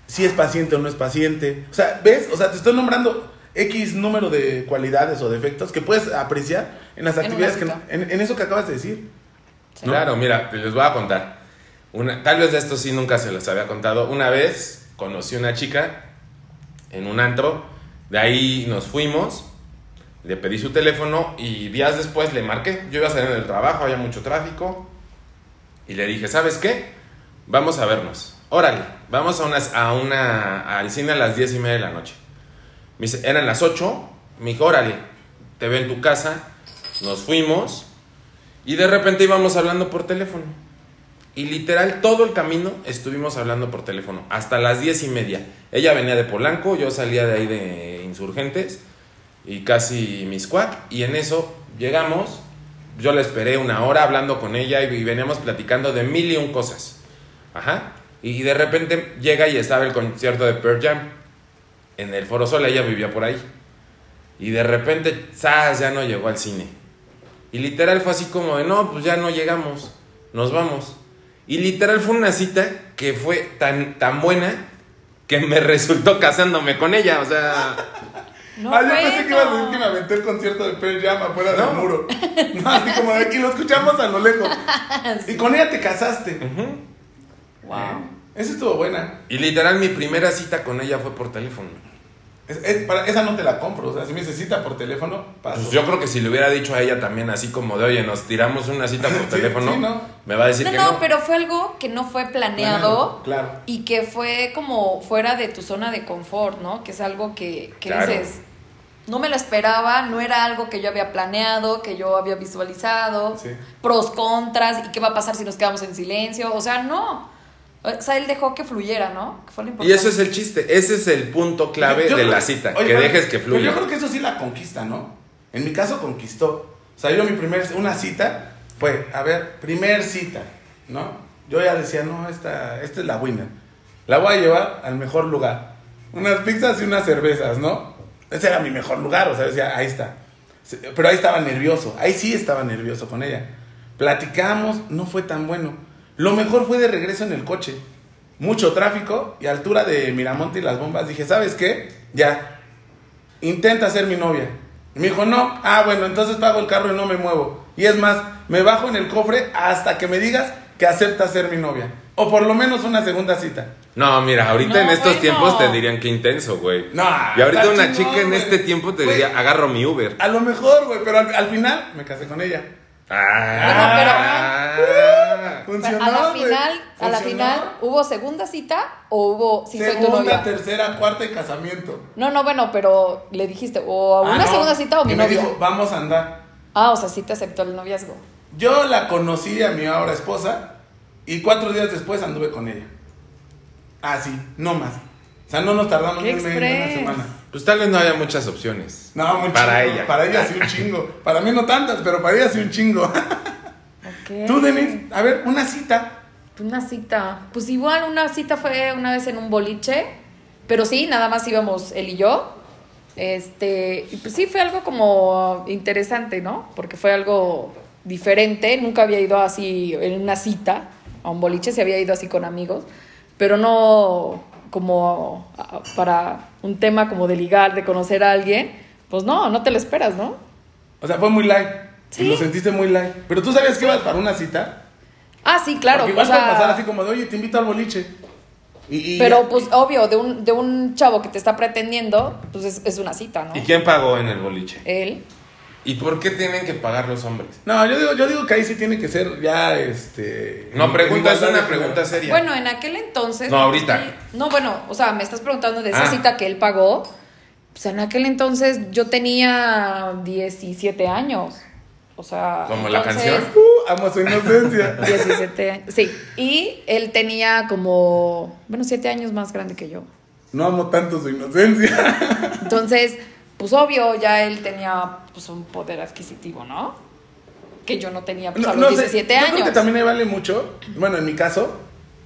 Speaker 2: si es paciente o no es paciente. O sea, ¿ves? O sea, te estoy nombrando X número de cualidades o defectos que puedes apreciar en las
Speaker 1: En
Speaker 2: actividades, que,
Speaker 1: cita.
Speaker 2: en, en eso que acabas de decir.
Speaker 1: Sí.
Speaker 3: Claro, mira, les voy a contar. Una, tal vez de esto sí nunca se los había contado. Una vez conocí una chica en un antro, de ahí nos fuimos, le pedí su teléfono y días después le marqué. Yo iba salir del trabajo, había mucho tráfico y le dije, ¿sabes qué? Vamos a vernos. Órale, vamos a, unas, a una, al cine a las diez y media de la noche. Me dice, eran las 8, me dijo, órale, te veo en tu casa, nos fuimos y de repente íbamos hablando por teléfono. Y literal todo el camino estuvimos hablando por teléfono, hasta las diez y media. Ella venía de Polanco, yo salía de ahí de Insurgentes y casi Miscuac. Y en eso llegamos, yo la esperé una hora hablando con ella y, y veníamos platicando de mil y un cosas. Ajá. Y de repente llega y estaba el concierto de Pearl Jam en el Foro Sol, ella vivía por ahí. Y de repente, ¡zas! ya no llegó al cine. Y literal fue así como de, no, pues ya no llegamos, nos vamos. Y literal fue una cita que fue tan, tan buena que me resultó casándome con ella, o sea...
Speaker 1: No,
Speaker 2: ah, yo pensé que ibas a decir que me aventé el concierto de Pearl Jam afuera
Speaker 3: No.
Speaker 2: del muro. No, así como de aquí lo escuchamos a lo lejos. Y con ella te casaste.
Speaker 3: ujú.
Speaker 1: Wow.
Speaker 2: Esa estuvo buena.
Speaker 3: Y literal mi primera cita con ella fue por teléfono.
Speaker 2: Es- es- para- esa no te la compro. O sea, si me dice cita por teléfono, paso.
Speaker 3: Pues yo creo que si le hubiera dicho a ella también así como de, oye, nos tiramos una cita por
Speaker 2: Sí,
Speaker 3: teléfono,
Speaker 2: sí, ¿no?
Speaker 3: me va a decir
Speaker 1: No,
Speaker 3: que
Speaker 1: no,
Speaker 3: no.
Speaker 1: pero fue algo que no fue planeado.
Speaker 2: Planeado, claro.
Speaker 1: Y que fue como fuera de tu zona de confort, ¿no? Que es algo que, que
Speaker 3: Claro.
Speaker 1: dices, no me lo esperaba, no era algo que yo había planeado, que yo había visualizado,
Speaker 2: Sí.
Speaker 1: pros, contras, y qué va a pasar si nos quedamos en silencio. O sea, no. O sea, él dejó que fluyera, ¿no? Que fue lo
Speaker 3: Y
Speaker 1: importante.
Speaker 3: ese es el chiste, ese es el punto clave
Speaker 2: Yo
Speaker 3: de
Speaker 2: creo-
Speaker 3: la cita,
Speaker 2: Oye,
Speaker 3: que
Speaker 2: pero-
Speaker 3: dejes que
Speaker 2: pero
Speaker 3: fluya.
Speaker 2: yo creo que eso sí la conquista, ¿no? En mi caso conquistó. O sea, yo mi primer, una cita fue, a ver, primer cita, ¿no? Yo ya decía, no, esta, esta es la winner. La voy a llevar al mejor lugar. Unas pizzas y unas cervezas, ¿no? Ese era mi mejor lugar, o sea, decía, ahí está. Pero ahí estaba nervioso, ahí sí estaba nervioso con ella. Platicamos, no fue tan bueno. Lo mejor fue de regreso en el coche. Mucho tráfico y altura de Miramonte y las bombas. Dije, ¿sabes qué? Ya, intenta ser mi novia. Y me dijo, no, ah, bueno, entonces pago el carro y no me muevo. Y es más, me bajo en el cofre hasta que me digas que aceptas ser mi novia. O por lo menos una segunda cita.
Speaker 3: No, mira, ahorita
Speaker 1: No,
Speaker 3: en estos
Speaker 1: bueno.
Speaker 3: tiempos te dirían que intenso, güey.
Speaker 2: No,
Speaker 3: y ahorita una
Speaker 2: chingón,
Speaker 3: chica en
Speaker 2: güey.
Speaker 3: este tiempo te
Speaker 2: Güey.
Speaker 3: diría, agarro mi Uber.
Speaker 2: A lo mejor, güey, pero al, al final me casé con ella.
Speaker 3: Ah,
Speaker 2: Funcionó,
Speaker 1: a la final, a la final, ¿hubo segunda cita o hubo si soy tu
Speaker 2: Segunda,
Speaker 1: novia?
Speaker 2: tercera, cuarta y casamiento.
Speaker 1: No, no, bueno, pero le dijiste o
Speaker 2: Ah,
Speaker 1: una
Speaker 2: no,
Speaker 1: segunda cita o mi
Speaker 2: que me
Speaker 1: novia.
Speaker 2: dijo, vamos a andar.
Speaker 1: Ah, o sea, sí te aceptó el noviazgo.
Speaker 2: Yo la conocí a mi ahora esposa y cuatro días después anduve con ella. Ah, sí, no más. O sea, no nos tardamos
Speaker 1: ¡Qué
Speaker 2: ni una semana.
Speaker 3: Pues tal vez no haya muchas opciones.
Speaker 2: No, muy
Speaker 3: Para ella.
Speaker 2: Para ella sí un chingo. Para mí no tantas, pero para ella sí un chingo.
Speaker 1: Ok.
Speaker 2: Tú, Denis, a ver, una cita.
Speaker 1: Una cita. Pues igual una cita fue una vez en un boliche, pero sí, nada más íbamos él y yo. Este, y pues sí fue algo como interesante, ¿no? Porque fue algo diferente, nunca había ido así en una cita a un boliche, se había ido así con amigos, pero no como para un tema como de ligar, de conocer a alguien, pues no, no te lo esperas, ¿no?
Speaker 2: O sea, fue muy light.
Speaker 1: Sí.
Speaker 2: Y lo sentiste muy light. Pero tú sabías que ibas para una cita.
Speaker 1: Ah, sí, claro.
Speaker 2: Porque igual
Speaker 1: o sea,
Speaker 2: puede pasar así como de, oye, te invito al boliche. Y, y-
Speaker 1: Pero pues obvio, de un, de un chavo que te está pretendiendo, pues es, es una cita, ¿no?
Speaker 3: ¿Y quién pagó en el boliche?
Speaker 1: Él.
Speaker 3: ¿Y por qué tienen que pagar los hombres?
Speaker 2: No, yo digo, yo digo que ahí sí tiene que ser ya, este...
Speaker 3: No, pregunta, es una pregunta seria.
Speaker 1: Bueno, en aquel entonces.
Speaker 3: No, ahorita.
Speaker 1: estoy- No, bueno, o sea, me estás preguntando de esa
Speaker 3: Ah.
Speaker 1: cita que él pagó. Pues en aquel entonces yo tenía 17 años. O sea.
Speaker 3: ¿Como la canción?
Speaker 2: Uh, amo su inocencia.
Speaker 1: 17 años. Sí. Y él tenía como. Bueno, 7 años más grande que yo.
Speaker 2: No amo tanto su inocencia.
Speaker 1: Entonces, pues obvio, ya él tenía pues un poder adquisitivo, ¿no? Que yo no tenía pues, a los 17
Speaker 2: yo
Speaker 1: años.
Speaker 2: creo que también ahí vale mucho. Bueno, en mi caso,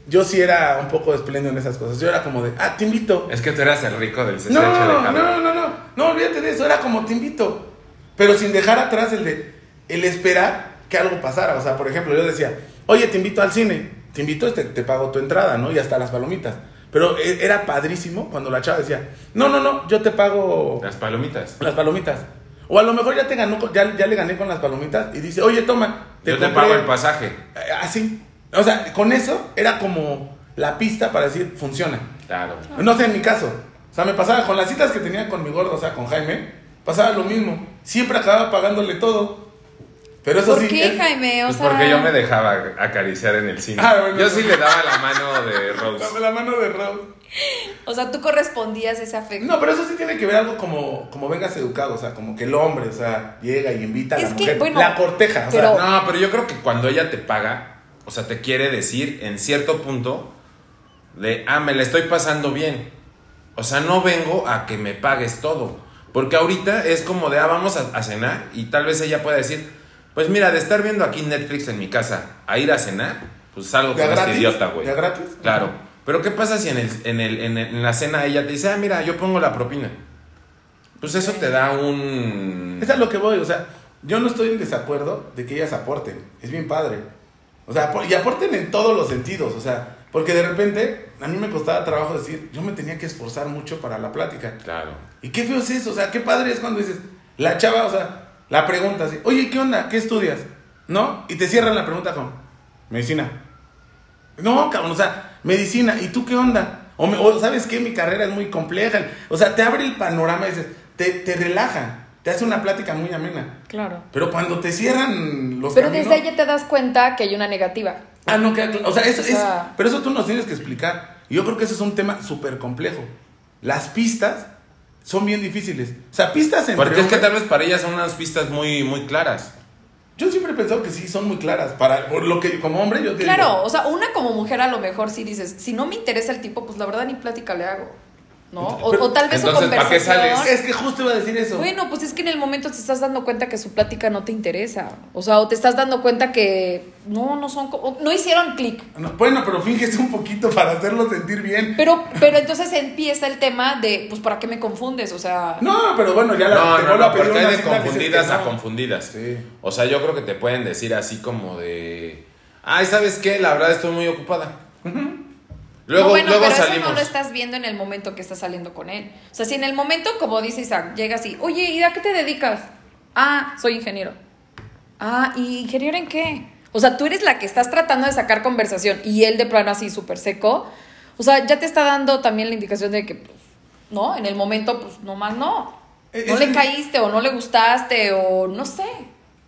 Speaker 2: yo sí era un poco espléndido en esas cosas. Yo era como de, ah, te invito.
Speaker 3: Es que tú eras el rico del CCH
Speaker 2: No,
Speaker 3: de
Speaker 2: no, no, no, no, no, olvídate de eso, era como te invito. Pero sin dejar atrás el de, el esperar que algo pasara. O sea, por ejemplo, yo decía, oye, te invito al cine, te invito, este, te pago tu entrada, ¿no? Y hasta las palomitas. Pero e- era padrísimo cuando la chava decía, no, no, no, yo te pago
Speaker 3: Las palomitas.
Speaker 2: las palomitas. O a lo mejor ya te ganó, ya, ya le gané con las palomitas y dice, oye, toma,
Speaker 3: Yo te pago el pasaje.
Speaker 2: Eh, Así. O sea, con eso era como la pista para decir, funciona.
Speaker 3: Claro.
Speaker 2: No sé, en mi caso. O sea, me pasaba con las citas que tenía con mi gordo, o sea, con Jaime, pasaba lo mismo. Siempre acababa pagándole todo. Pero eso
Speaker 1: ¿Por
Speaker 2: sí.
Speaker 1: qué,
Speaker 2: él-
Speaker 1: Jaime? O
Speaker 3: Pues
Speaker 1: sea,
Speaker 3: porque yo me dejaba acariciar en el cine.
Speaker 2: Ah, bueno.
Speaker 3: yo sí le daba la mano de Rose.
Speaker 2: Dame la mano de Raúl.
Speaker 1: o sea, tú correspondías ese afecto.
Speaker 2: No, pero eso sí tiene que ver algo como, como vengas educado, o sea, como que el hombre, o sea, llega y invita a la
Speaker 1: Es que,
Speaker 2: mujer.
Speaker 1: bueno,
Speaker 2: la corteja, o
Speaker 1: pero-
Speaker 2: sea.
Speaker 3: No, pero yo creo que cuando ella te paga, o sea, te quiere decir en cierto punto de, ah, me la estoy pasando bien. O sea, no vengo a que me pagues todo. Porque ahorita es como de, ah, vamos a, a cenar y tal vez ella pueda decir, pues mira, de estar viendo aquí Netflix en mi casa a ir a cenar, pues salgo
Speaker 2: ¿Ya
Speaker 3: con este idiota, güey.
Speaker 2: ¿Ya gratis?
Speaker 3: Claro. Pero ¿qué pasa si en, el, en, el, en, el- en la cena ella te dice, ah, mira, yo pongo la propina? Pues eso te da un...
Speaker 2: Es a lo que voy, o sea, yo no estoy en desacuerdo de que ellas aporten, es bien padre. O sea, y aporten en todos los sentidos, o sea, porque de repente a mí me costaba trabajo decir, yo me tenía que esforzar mucho para la plática.
Speaker 3: Claro.
Speaker 2: Y qué feo es eso, o sea, qué padre es cuando dices, la chava, o sea, la pregunta así, oye, ¿qué onda? ¿Qué estudias? ¿No? Y te cierran la pregunta con, medicina. No, cabrón, o sea, medicina, ¿y tú qué onda? O, me- o, ¿sabes qué? Mi carrera es muy compleja. O sea, te abre el panorama y dices, te, te relaja, te hace una plática muy amena.
Speaker 1: Claro.
Speaker 2: Pero cuando te cierran los
Speaker 1: Pero
Speaker 2: caminos-
Speaker 1: desde ahí ya te das cuenta que hay una negativa.
Speaker 2: Ah, no, claro. O sea, eso
Speaker 1: O sea-
Speaker 2: es. Pero eso tú nos tienes que explicar. Y yo creo que ese es un tema súper complejo. Las pistas son bien difíciles. O sea, pistas entre
Speaker 3: Porque es que tal vez para ellas son unas pistas muy, muy claras.
Speaker 2: Yo siempre he pensado que sí, son muy claras. Para por lo que como hombre yo te
Speaker 1: Claro,
Speaker 2: digo,
Speaker 1: o sea, una como mujer a lo mejor sí dices, si no me interesa el tipo, pues la verdad ni plática le hago. ¿No? O,
Speaker 2: Pero-
Speaker 1: o tal vez su
Speaker 3: entonces, ¿para qué
Speaker 1: conversación.
Speaker 3: sales?
Speaker 2: Es que justo iba a decir eso.
Speaker 1: Bueno, pues es que en el momento te estás dando cuenta que su plática no te interesa. O sea, o te estás dando cuenta que no, no son, co- no hicieron clic.
Speaker 2: No, bueno, pero finges un poquito para hacerlo sentir bien.
Speaker 1: Pero, pero entonces empieza el tema de, pues, ¿para qué me confundes? O sea,
Speaker 2: No, pero bueno, ya la
Speaker 3: No, no, no, porque hay de confundidas
Speaker 2: que
Speaker 3: a
Speaker 2: no.
Speaker 3: confundidas.
Speaker 2: Sí.
Speaker 3: O sea, yo creo que te pueden decir así como de, ay, ¿sabes qué? La verdad estoy muy ocupada. Luego,
Speaker 1: no, bueno,
Speaker 3: luego
Speaker 1: pero
Speaker 3: salimos.
Speaker 1: eso no lo estás viendo en el momento que estás saliendo con él. O sea, si en el momento, como dice Isaac, llega así, oye, ¿y a qué te dedicas? Ah, soy ingeniero. Ah, ¿y ingeniero en qué? O sea, tú eres la que estás tratando de sacar conversación y él de plano así súper seco. O sea, ya te está dando también la indicación de que, pues, no, en el momento, pues, nomás no. No
Speaker 2: es
Speaker 1: le
Speaker 2: el-
Speaker 1: caíste o no le gustaste o no sé,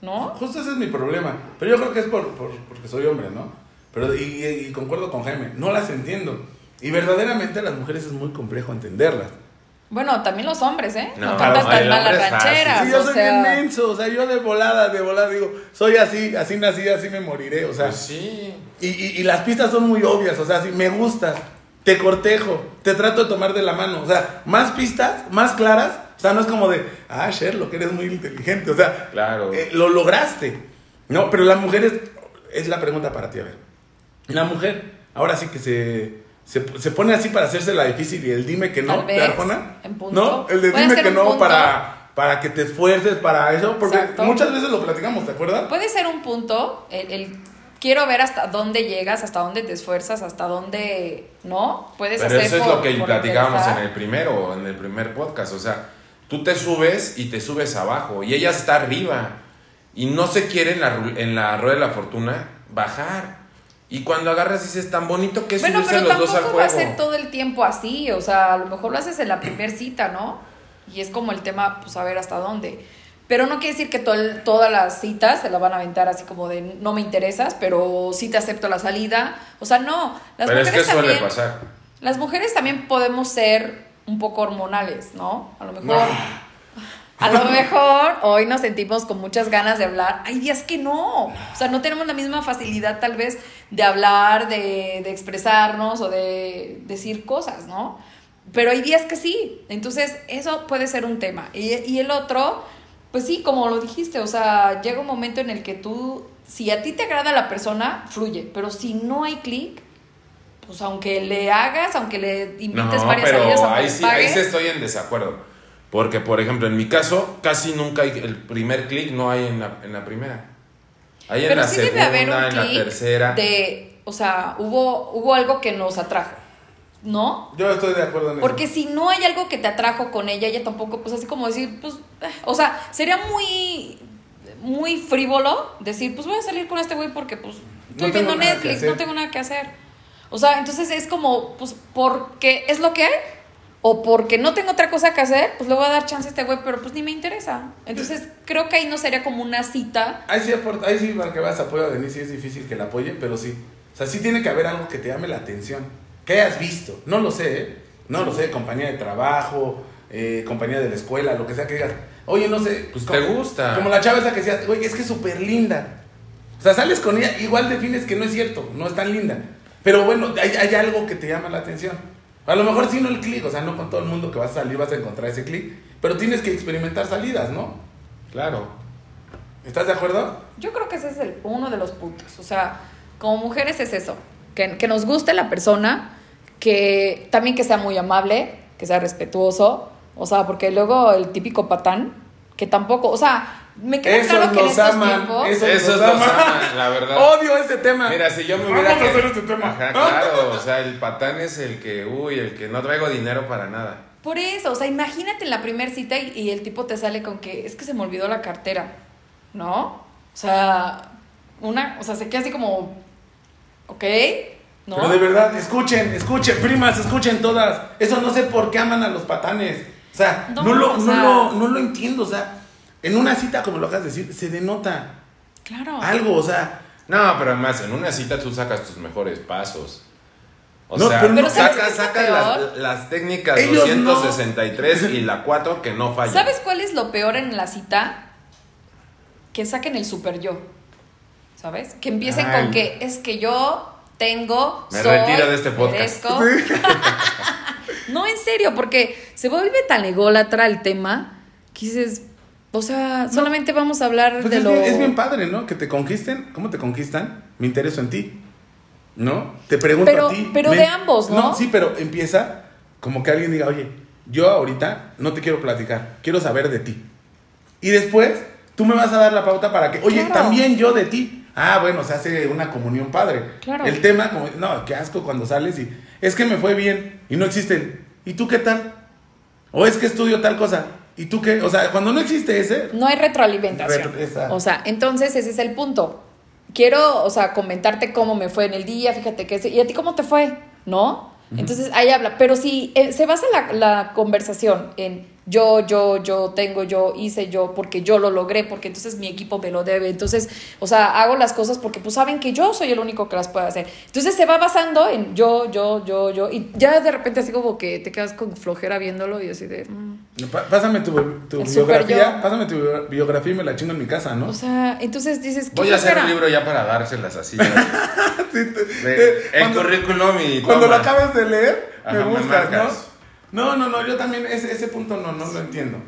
Speaker 1: ¿no?
Speaker 2: Justo ese es mi problema. Pero yo creo que es por, por- porque soy hombre, ¿no? Pero, y, y concuerdo con Jaime, no las entiendo. Y verdaderamente a las mujeres es muy complejo entenderlas.
Speaker 1: Bueno, también los hombres, ¿eh? No,
Speaker 3: No,
Speaker 1: cantas tan mal las rancheras.
Speaker 2: Sí, yo
Speaker 1: o
Speaker 2: soy
Speaker 1: sea,
Speaker 2: bien menso, o sea, yo de volada, de volada digo, soy así, así nací, así me moriré, o sea.
Speaker 3: Pues sí.
Speaker 2: Y, y- y las pistas son muy obvias, o sea, si me gustas, te cortejo, te trato de tomar de la mano, o sea, más pistas, más claras, o sea, no es como de, ah, Sherlock, eres muy inteligente, o sea,
Speaker 3: Claro.
Speaker 2: eh, lo lograste. No, pero la mujer es, es la pregunta para ti, a ver. La mujer, ahora sí que se, se, se pone así para hacerse la difícil y el dime que no, de
Speaker 1: vez,
Speaker 2: Arjona,
Speaker 1: en punto.
Speaker 2: ¿no? El de
Speaker 1: Puede
Speaker 2: dime que no
Speaker 1: punto.
Speaker 2: para, para que te esfuerces para eso, porque
Speaker 1: Exacto.
Speaker 2: muchas veces lo platicamos, ¿te acuerdas?
Speaker 1: Puede ser un punto, el, el quiero ver hasta dónde llegas, hasta dónde te esfuerzas, hasta dónde, ¿no? Puedes
Speaker 3: Pero
Speaker 1: hacer
Speaker 3: eso es
Speaker 1: por-
Speaker 3: lo que platicábamos en el primero, en el primer podcast. O sea, tú te subes y te subes abajo y ella está arriba y no se quiere en la, ru- en la rueda de la fortuna bajar. Y cuando agarras dices, tan bonito que es
Speaker 1: Bueno,
Speaker 3: subirse
Speaker 1: pero
Speaker 3: los dos al
Speaker 1: tampoco va a
Speaker 3: juego.
Speaker 1: ser todo el tiempo así, o sea, a lo mejor lo haces en la primer cita, ¿no? Y es como el tema, pues a ver hasta dónde. Pero no quiere decir que to- todas las citas se la van a aventar así como de no me interesas, pero sí te acepto la salida. O sea, no. Las
Speaker 3: Pero es
Speaker 1: mujeres
Speaker 3: que suele
Speaker 1: también,
Speaker 3: pasar.
Speaker 1: Las mujeres también podemos ser un poco hormonales, ¿no? A lo mejor.
Speaker 2: No.
Speaker 1: A lo mejor hoy nos sentimos con muchas ganas de hablar. Hay días que no. O sea, no tenemos la misma facilidad tal vez de hablar, de, de expresarnos o de decir cosas, ¿no? Pero hay días que sí. Entonces, eso puede ser un tema. Y, y el otro, pues sí, como lo dijiste, o sea, llega un momento en el que tú, si a ti te agrada la persona, fluye. Pero si no hay clic, pues aunque le hagas, aunque le invites
Speaker 3: No,
Speaker 1: varias
Speaker 3: pero
Speaker 1: salidas,
Speaker 3: ahí sí, ahí sí estoy en desacuerdo. Porque, por ejemplo, en mi caso, casi nunca hay el primer clic, no hay en la, en la primera. Hay en
Speaker 1: Pero
Speaker 3: la
Speaker 1: sí
Speaker 3: segunda,
Speaker 1: debe haber un
Speaker 3: en la
Speaker 1: clic
Speaker 3: tercera.
Speaker 1: de, o sea, hubo, hubo algo que nos atrajo, ¿no?
Speaker 2: Yo estoy de acuerdo en eso.
Speaker 1: Porque si no hay algo que te atrajo con ella, ella tampoco, pues así como decir, pues, eh, o sea, sería muy, muy frívolo decir, pues voy a salir con este güey porque, pues, estoy
Speaker 2: No
Speaker 1: viendo Netflix, no tengo nada que hacer. O sea, entonces es como, pues, porque es lo que hay. O porque no tengo otra cosa que hacer, pues le voy a dar chance a este güey, pero pues ni me interesa. Entonces creo que ahí no sería como una cita.
Speaker 2: Ahí sí, aporta- ahí sí, para que veas apoyo a Denise, sí es difícil que la apoye, pero sí. O sea, sí tiene que haber algo que te llame la atención. Que hayas visto. No lo sé, ¿eh? No lo sé, compañía de trabajo, eh, compañía de la escuela, lo que sea que digas. Oye, no sé.
Speaker 3: Pues
Speaker 2: como-
Speaker 3: te gusta.
Speaker 2: Como la chava esa que decías, oye, es que es súper linda. O sea, sales con ella, igual defines que no es cierto, no es tan linda. Pero bueno, hay, hay algo que te llama la atención. A lo mejor sí no el clic, o sea, no con todo el mundo que vas a salir vas a encontrar ese clic, pero tienes que experimentar salidas, ¿no?
Speaker 3: Claro.
Speaker 2: ¿Estás de acuerdo?
Speaker 1: Yo creo que ese es el, uno de los puntos. O sea, como mujeres es eso, que, que nos guste la persona, que también que sea muy amable, que sea respetuoso, o sea, porque luego el típico patán, que tampoco, o sea, me queda
Speaker 2: Esos
Speaker 1: claro que en
Speaker 2: nos
Speaker 1: estos
Speaker 2: aman,
Speaker 1: tiempos...
Speaker 2: esos-
Speaker 3: Esos
Speaker 2: nos
Speaker 3: nos
Speaker 2: aman.
Speaker 3: aman, la verdad.
Speaker 2: Odio ese tema.
Speaker 3: Mira, si yo me
Speaker 2: Vamos
Speaker 3: hubiera...
Speaker 2: a hacer este tema.
Speaker 3: Ajá, claro, o sea, el patán es el que, uy, el que no traigo dinero para nada.
Speaker 1: Por eso, o sea, imagínate en la primera cita y, y el tipo te sale con que es que se me olvidó la cartera, ¿no? O sea, una, o sea, se queda así como, ok, ¿no?
Speaker 2: Pero de verdad, escuchen, escuchen, primas, escuchen todas. Eso no sé por qué aman a los patanes. O sea, no,
Speaker 1: No,
Speaker 2: lo,
Speaker 1: o
Speaker 2: no, lo, no lo entiendo. O sea, en una cita, como lo acabas de decir, se denota
Speaker 1: Claro.
Speaker 2: algo. O sea,
Speaker 3: No, pero además, en una cita tú sacas tus mejores pasos. O
Speaker 2: No,
Speaker 3: sea,
Speaker 2: pero no-
Speaker 1: Pero ¿sabes qué
Speaker 3: sacas,
Speaker 1: es lo
Speaker 3: sacas
Speaker 1: peor?
Speaker 3: las, las técnicas
Speaker 2: Ellos no.
Speaker 3: 263 y la 4 que no fallan.
Speaker 1: ¿Sabes cuál es lo peor en la cita? Que saquen el super yo. ¿Sabes? Que empiecen
Speaker 3: Ay.
Speaker 1: con que es que yo tengo,
Speaker 3: Me
Speaker 1: soy,
Speaker 3: retiro de este podcast.
Speaker 1: no, en serio, porque se vuelve tan ególatra el tema que dices, o sea, solamente vamos a hablar
Speaker 2: pues
Speaker 1: de
Speaker 2: es,
Speaker 1: lo...
Speaker 2: bien, es bien padre, ¿no? Que te conquisten. ¿Cómo te conquistan? Me intereso en ti. ¿No? Te pregunto
Speaker 1: Pero-
Speaker 2: a ti.
Speaker 1: pero
Speaker 2: me-
Speaker 1: de ambos, ¿no?
Speaker 2: sí, pero empieza como que alguien diga, oye, yo ahorita no te quiero platicar, quiero saber de ti. Y después tú me vas a dar la pauta para que, oye,
Speaker 1: Claro.
Speaker 2: también yo de ti. Ah, bueno, se hace una comunión padre.
Speaker 1: Claro.
Speaker 2: El tema, como, no, qué asco cuando sales y es que me fue bien y no existen. ¿Y tú qué tal? O es que estudio tal cosa. ¿Y tú qué? O sea, cuando no existe ese,
Speaker 1: No hay retroalimentación.
Speaker 2: Retro-
Speaker 1: o sea, entonces ese es el punto. Quiero, o sea, comentarte cómo me fue en el día, fíjate que... ¿Y a ti cómo te fue? ¿No? Entonces ahí habla. Pero si eh, se basa la, la conversación en yo, yo, yo, tengo yo, hice yo, porque yo lo logré, porque entonces mi equipo me lo debe. Entonces, o sea, hago las cosas porque pues saben que yo soy el único que las puede hacer. Entonces se va basando en yo, yo, yo, yo. Y ya de repente así como que te quedas con flojera viéndolo y así de... mm.
Speaker 2: Pásame tu, tu biografía, pásame tu bio- biografía y me la chingo en mi casa, ¿no?
Speaker 1: O sea, entonces dices, ¿qué
Speaker 3: Voy a hacer
Speaker 1: flojera?
Speaker 3: un libro ya para dárselas así. ¿no?
Speaker 2: Sí, te-
Speaker 3: De-
Speaker 2: eh,
Speaker 3: el
Speaker 2: cuando,
Speaker 3: currículum y
Speaker 2: cuando lo
Speaker 3: toma.
Speaker 2: acabes de leer,
Speaker 3: Ajá,
Speaker 2: me buscas. ¿no? No, no, no, yo también ese, ese punto no, no lo entiendo.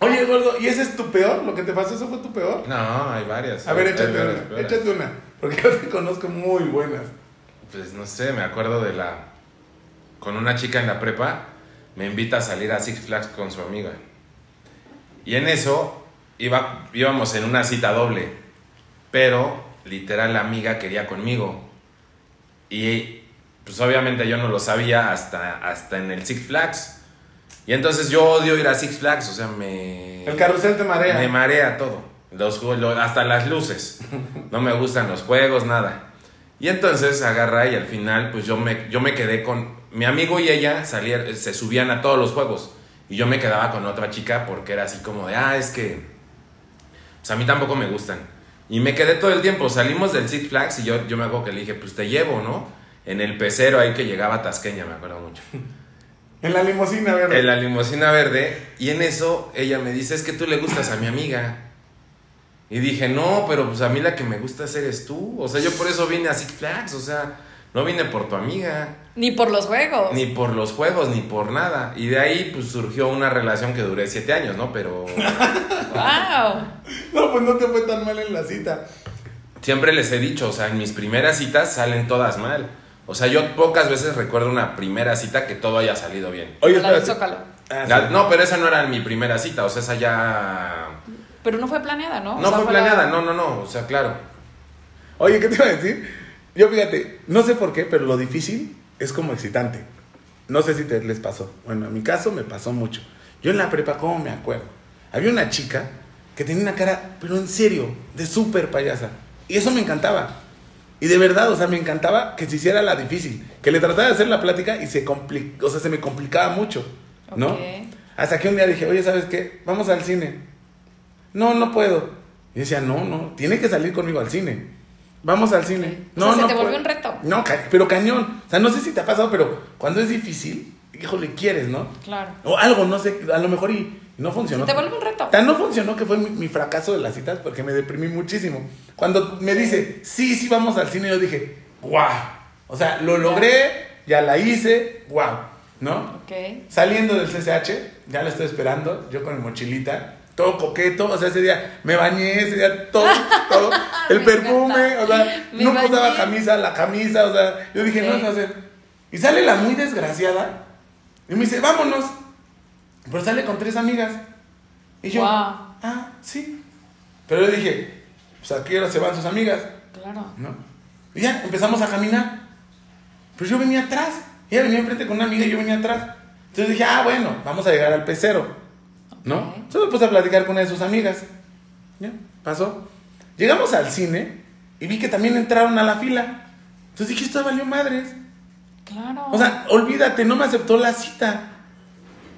Speaker 2: Oye, gordo, ¿y ese es tu peor? ¿Lo que te pasó, eso fue tu peor?
Speaker 3: No, hay varias.
Speaker 2: A ver, échate una,
Speaker 3: varias.
Speaker 2: échate una, porque yo te conozco muy buenas.
Speaker 3: Pues no sé, me acuerdo de la. Con una chica en la prepa, me invita a salir a Six Flags con su amiga. Y en eso iba, íbamos en una cita doble. Pero literal la amiga quería conmigo. Y pues obviamente yo no lo sabía hasta, hasta en el Six Flags. Y entonces yo odio ir a Six Flags, o sea, me.
Speaker 2: El carrusel te marea.
Speaker 3: Me marea todo. Los, ju- lo- hasta las luces. No me gustan los juegos, nada. Y entonces agarra y al final, pues yo me, yo me quedé con. Mi amigo y ella salían, se subían a todos los juegos. Y yo me quedaba con otra chica porque era así como de, ah, es que. Pues a mí tampoco me gustan. Y me quedé todo el tiempo. Salimos del Six Flags y yo, yo me acuerdo que le dije, pues te llevo, ¿no? En el pecero ahí que llegaba Tasqueña, me acuerdo mucho.
Speaker 2: En la limusina, ¿verdad?
Speaker 3: En la limusina verde. Y en eso ella me dice, es que tú le gustas a mi amiga. Y dije, no, pero pues a mí la que me gusta eres tú. O sea, yo por eso vine a Six Flags. O sea, no vine por tu amiga.
Speaker 1: Ni por los juegos.
Speaker 3: Ni por los juegos, ni por nada. Y de ahí pues surgió una relación que duré siete años, ¿no? Pero
Speaker 1: ¡Wow!
Speaker 2: No, pues no te fue tan mal en la cita.
Speaker 3: siempre les he dicho, o sea, en mis primeras citas salen todas mal. O sea, yo pocas veces recuerdo una primera cita que todo haya salido bien.
Speaker 2: Oye,
Speaker 1: La del. Zócalo.
Speaker 2: Ah, sí.
Speaker 3: La- no, pero esa no era mi primera cita, o sea, esa ya...
Speaker 1: Pero no fue planeada, ¿no? O
Speaker 3: No
Speaker 1: sea,
Speaker 3: fue
Speaker 1: la-
Speaker 3: planeada, no, no, no, o sea, claro.
Speaker 2: Oye, ¿qué te iba a decir? Yo fíjate, no sé por qué, pero lo difícil es como excitante. No sé si te les pasó. Bueno, en mi caso me pasó mucho. Yo en la prepa, ¿cómo me acuerdo? Había una chica que tenía una cara, pero en serio, de súper payasa. Y eso me encantaba. Y de verdad, o sea, me encantaba que se hiciera la difícil. Que le trataba de hacer la plática y se, o sea, se me complicaba mucho. ¿no? Hasta que un día dije, oye, ¿sabes qué? Vamos al cine. No, no puedo. Y decía, no, no, tiene que salir conmigo al cine. Vamos al cine.
Speaker 1: O
Speaker 2: No,
Speaker 1: sea, se
Speaker 2: no
Speaker 1: te volvió un reto.
Speaker 2: No, ca- pero cañón. O sea, no sé si te ha pasado, pero cuando es difícil, híjole, quieres, ¿no?
Speaker 1: Claro.
Speaker 2: O algo, no sé, a lo mejor y no funcionó.
Speaker 1: Se te vuelve un reto.
Speaker 2: Tan no funcionó que fue mi, mi fracaso de las citas porque me deprimí muchísimo. Cuando me dice, sí, sí, vamos al cine, yo dije, guau. O sea, lo logré, ya la hice, wow, ¿no?
Speaker 1: Ok.
Speaker 2: Saliendo del CCH, ya la estoy esperando, yo con mi mochilita, todo coqueto, o sea, ese día me bañé, ese día todo, todo, el
Speaker 1: Me
Speaker 2: perfume,
Speaker 1: encanta.
Speaker 2: o sea,
Speaker 1: Me
Speaker 2: no usaba
Speaker 1: bañé.
Speaker 2: camisa, la camisa, o sea, yo dije, no,
Speaker 1: Ok.
Speaker 2: no hacer. Y sale la muy desgraciada y me dice, vámonos. Pero sale con tres amigas. Y yo,
Speaker 1: Guau.
Speaker 2: ah, sí. Pero yo dije, pues a qué hora se van sus amigas,
Speaker 1: Claro.
Speaker 2: ¿no? Y ya, empezamos a caminar. Pero yo venía atrás. Ella venía enfrente con una amiga y yo venía atrás. Entonces dije, ah, bueno, vamos a llegar al pecero. ¿no?
Speaker 1: Ok.
Speaker 2: Entonces me puse a platicar con una de sus amigas. Ya, pasó. Llegamos al cine y vi que también entraron a la fila. Entonces dije, esto valió madres.
Speaker 1: Claro.
Speaker 2: O sea, olvídate, no me aceptó la cita.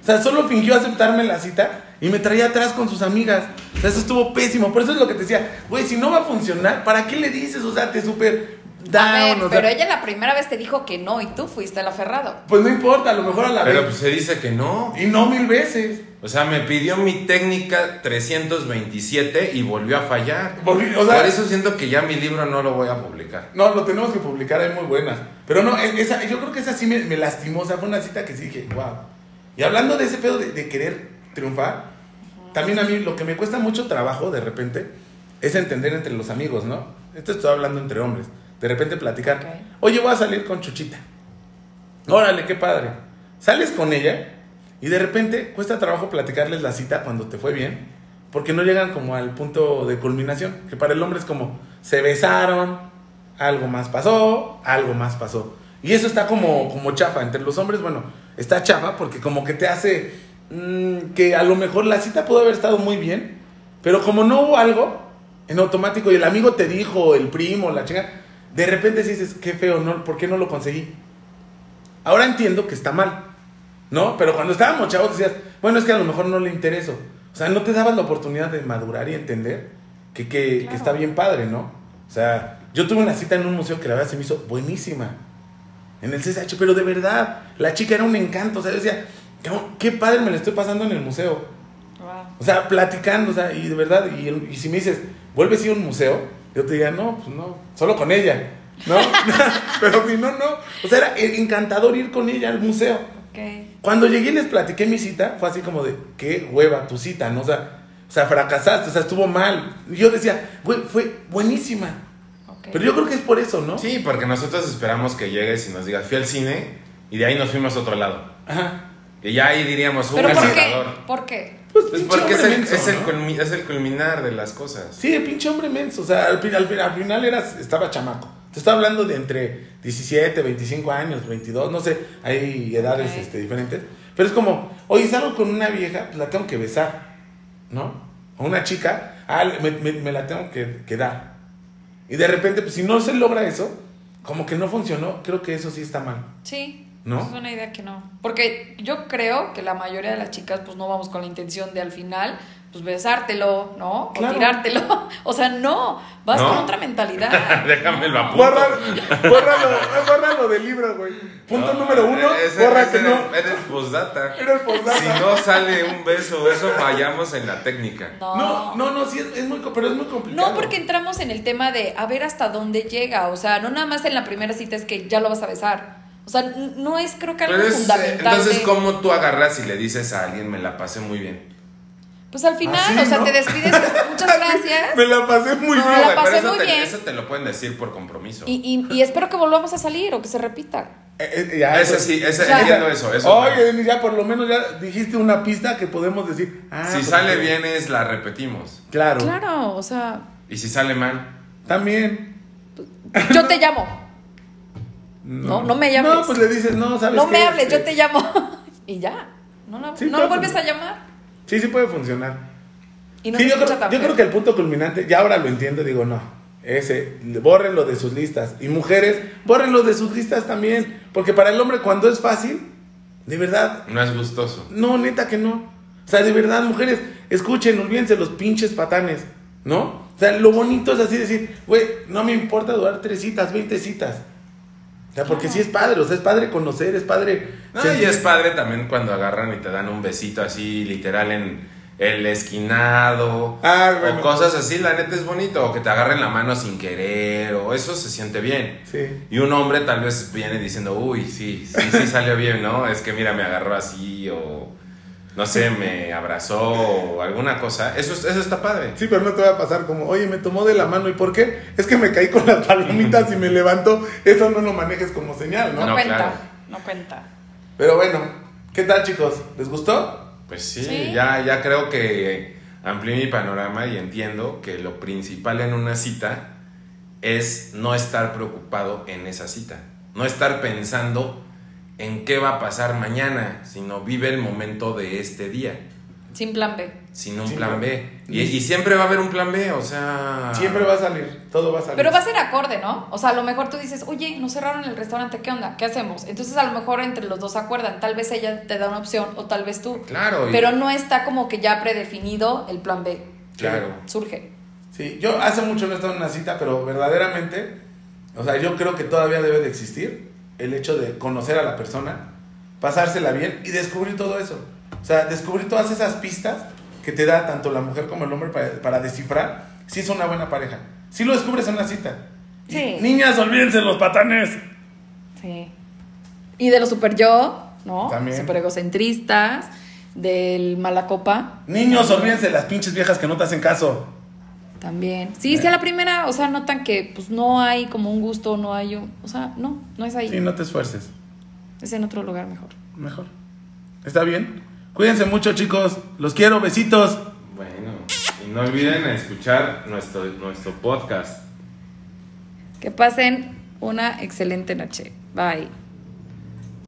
Speaker 2: O sea, solo fingió aceptarme la cita y me traía atrás con sus amigas. O sea, eso estuvo pésimo. Por eso es lo que te decía, güey, si no va a funcionar, ¿para qué le dices? O sea, te super down.
Speaker 1: a ver,
Speaker 2: o sea,
Speaker 1: pero ella la primera vez te dijo que no y tú fuiste el aferrado.
Speaker 2: Pues no importa, a lo mejor a la
Speaker 3: Pero
Speaker 2: vez.
Speaker 3: pues se dice que no.
Speaker 2: Y no mil veces.
Speaker 3: O sea, me pidió mi técnica 327 y volvió a fallar.
Speaker 2: O sea-
Speaker 3: Por eso siento que ya mi libro no lo voy a publicar.
Speaker 2: No, lo tenemos que publicar, hay muy buenas. Pero no, e- esa, yo creo que esa sí me, me lastimó. O sea, fue una cita que sí dije, wow. Y hablando de ese pedo de, de querer triunfar, también a mí lo que me cuesta mucho trabajo de repente es entender entre los amigos, ¿no? Esto estoy hablando entre hombres. De repente platicar, oye, voy a salir con Chuchita. Órale, qué padre. Sales con ella y de repente cuesta trabajo platicarles la cita cuando te fue bien, porque no llegan como al punto de culminación, que para el hombre es como se besaron, algo más pasó, algo más pasó. Y eso está como, como chafa. Entre los hombres, bueno, está chafa porque como que te hace mm, que a lo mejor la cita pudo haber estado muy bien, pero como no hubo algo, en automático, y el amigo te dijo, el primo, la chica, de repente dices, qué feo, ¿no? ¿por qué no lo conseguí? Ahora entiendo que está mal, ¿no? Pero cuando estábamos chavos decías, bueno, es que a lo mejor no le intereso. O sea, no te dabas la oportunidad de madurar y entender que, que, que está bien padre, ¿no? O sea, yo tuve una cita en un museo que la verdad se me hizo buenísima. En el CSH, pero de verdad, la chica era un encanto. O sea, yo decía, "Cabrón, qué padre me la estoy pasando en el museo.
Speaker 1: Wow.
Speaker 2: O sea, platicando, o sea, y de verdad, y, y si me dices, vuelves a ir a un museo, yo te diría, no, pues no, solo con ella, ¿no? Pero si no, no. O sea, era encantador ir con ella al museo.
Speaker 1: Ok.
Speaker 2: Cuando llegué y les platiqué mi cita, fue así como de, qué hueva tu cita, ¿no? O sea, o sea, fracasaste, o sea, estuvo mal. Y yo decía, güey, fue buenísima. Pero yo creo que es por eso, ¿no?
Speaker 3: Sí, porque nosotros esperamos que llegues y nos digas, fui al cine y de ahí nos fuimos a otro lado.
Speaker 2: Ajá.
Speaker 3: Y ya ahí diríamos, un
Speaker 1: ¿Pero por qué? ¿Por qué?
Speaker 2: Pues,
Speaker 3: Pues porque es el,
Speaker 2: menso,
Speaker 3: es, el
Speaker 2: ¿no?
Speaker 3: culmi- es el culminar de las cosas.
Speaker 2: Sí, el pinche hombre menso. O sea, al, al, al final eras, estaba chamaco. Te estaba hablando de entre 17, 25 años, 22, no sé, hay edades
Speaker 1: Ok.
Speaker 2: este, diferentes. Pero es como, oye, salgo con una vieja, pues la tengo que besar, ¿no? O una chica, ah, me, me- me la tengo que, que dar. Y de repente, pues si no se logra eso, como que no funcionó, creo que eso sí está mal.
Speaker 1: Sí.
Speaker 2: ¿No?
Speaker 1: Es una idea que no. Porque yo creo que la mayoría de las chicas, pues no vamos con la intención de al final, pues besártelo, ¿no?
Speaker 2: Claro.
Speaker 1: O tirártelo. O sea, no. Vas
Speaker 3: ¿No?
Speaker 1: con otra mentalidad.
Speaker 3: Déjame lo apunto.
Speaker 2: Bórralo, bórralo, bórralo del libro, güey. Punto
Speaker 3: No,
Speaker 2: número uno,
Speaker 3: ese-
Speaker 2: borra
Speaker 3: ese
Speaker 2: que
Speaker 3: era-
Speaker 2: no.
Speaker 3: Postdata.
Speaker 2: Era el postdata.
Speaker 3: Si no sale un beso, eso fallamos en la técnica.
Speaker 1: No.
Speaker 2: No, no, no, sí, es, es muy, pero es muy complicado.
Speaker 1: No, porque entramos en el tema de a ver hasta dónde llega. O sea, no nada más en la primera cita es que ya lo vas a besar. O sea, no es creo que algo
Speaker 3: Pero es, eh,
Speaker 1: fundamental.
Speaker 3: entonces,
Speaker 1: de-
Speaker 3: ¿cómo tú agarras y le dices a alguien, me la pasé muy bien?
Speaker 1: Pues al final,
Speaker 2: Así,
Speaker 1: o sea,
Speaker 2: ¿no?
Speaker 1: te despides, muchas gracias.
Speaker 2: Me la pasé muy
Speaker 1: No,
Speaker 2: bien.
Speaker 1: la
Speaker 3: güey,
Speaker 1: pasé muy
Speaker 3: te,
Speaker 1: bien.
Speaker 3: eso te lo pueden decir por compromiso.
Speaker 1: Y, y, y espero que volvamos a salir o que se repita.
Speaker 2: Eh, eh, ya,
Speaker 3: ese
Speaker 2: eso-
Speaker 3: sí, ese
Speaker 1: O sea,
Speaker 3: entiendo eso. eso
Speaker 2: Oye, Denis, ya por lo menos ya dijiste una pista que podemos decir. Ah,
Speaker 3: si
Speaker 2: pues,
Speaker 3: sale bien es la repetimos.
Speaker 2: Claro.
Speaker 1: Claro, o sea,
Speaker 3: Y si sale mal,
Speaker 2: También.
Speaker 1: yo te llamo. No, no me llames.
Speaker 2: No, pues le dices, no, ¿sabes
Speaker 1: No
Speaker 2: qué?
Speaker 1: me hables,
Speaker 2: Este,
Speaker 1: yo te llamo. y ya. No, lo-
Speaker 2: Sí,
Speaker 1: no lo vuelves a
Speaker 2: funcionar.
Speaker 1: llamar.
Speaker 2: Sí, sí puede funcionar.
Speaker 1: Y no
Speaker 2: sí, yo, creo, yo creo que el punto culminante, ya ahora lo entiendo, digo, no. Ese, bórrenlo de sus listas. Y mujeres, bórrenlo de sus listas también. Porque para el hombre, cuando es fácil, de verdad,
Speaker 3: no es gustoso.
Speaker 2: No, neta que no. O sea, de verdad, mujeres, escuchen, olvídense los pinches patanes, ¿no? O sea, lo bonito es así decir, güey, no me importa durar tres citas, 20 citas. O sea, porque sí es padre, o sea, es padre conocer, es padre.
Speaker 3: No,
Speaker 2: sentir-
Speaker 3: y es padre también cuando agarran y te dan un besito así, literal, en, el esquinado,
Speaker 2: Ah, bueno.
Speaker 3: o cosas así, la neta es bonito, o que te agarren la mano sin querer, o eso se siente bien.
Speaker 2: Sí.
Speaker 3: Y un hombre tal vez viene diciendo, uy, sí, sí, sí salió bien, ¿no? Es que mira, me agarró así, o no sé, me abrazó, o alguna cosa. Eso, es- eso está padre.
Speaker 2: Sí, pero no te va a pasar como, oye, me tomó de la mano, ¿y por qué? Es que me caí con las palomitas y me levanto. Eso no lo manejes como señal, ¿no?
Speaker 1: No,
Speaker 3: No,
Speaker 1: cuenta,
Speaker 3: claro.
Speaker 1: no cuenta.
Speaker 2: Pero bueno, ¿qué tal, chicos? ¿Les gustó?
Speaker 3: Pues sí,
Speaker 1: Sí.
Speaker 3: Ya, ya creo que amplié mi panorama y entiendo que lo principal en una cita es no estar preocupado en esa cita, no estar pensando en qué va a pasar mañana, sino vive el momento de este día,
Speaker 1: Sin plan B.
Speaker 3: sin un
Speaker 2: Sin
Speaker 3: plan
Speaker 2: plan
Speaker 3: B. Y, y siempre va a haber un plan B, o sea...
Speaker 2: Siempre va a salir, todo va a salir.
Speaker 1: Pero va a ser acorde, ¿no? O sea, a lo mejor tú dices, oye, nos cerraron el restaurante, ¿qué onda? ¿Qué hacemos? Entonces a lo mejor entre los dos acuerdan. Tal vez ella te da una opción o tal vez tú.
Speaker 3: Claro, y-
Speaker 1: Pero no está como que ya predefinido el plan B.
Speaker 3: Claro.
Speaker 1: Surge.
Speaker 2: Sí, yo hace mucho no he estado en una cita, pero verdaderamente, o sea, yo creo que todavía debe de existir el hecho de conocer a la persona, pasársela bien y descubrir todo eso. O sea, descubrir todas esas pistas que te da tanto la mujer como el hombre para, para descifrar si es una buena pareja. Si lo descubres en una cita. Y,
Speaker 1: Sí.
Speaker 2: Niñas, olvídense los patanes.
Speaker 1: Sí. Y de lo super yo, ¿no?
Speaker 2: También.
Speaker 1: Super egocentristas, del mala copa,
Speaker 2: Niños, olvídense las pinches viejas que no te hacen caso.
Speaker 1: También. Sí, sí, a la primera, o sea, notan que pues no hay como un gusto, no hay un. O sea, no, no es ahí.
Speaker 2: Sí, no te esfuerces.
Speaker 1: Es en otro lugar mejor.
Speaker 2: Mejor. ¿Está bien? Cuídense mucho, chicos. Los quiero. Besitos.
Speaker 3: Bueno, y no olviden escuchar nuestro, nuestro podcast.
Speaker 1: Que pasen una excelente noche. Bye.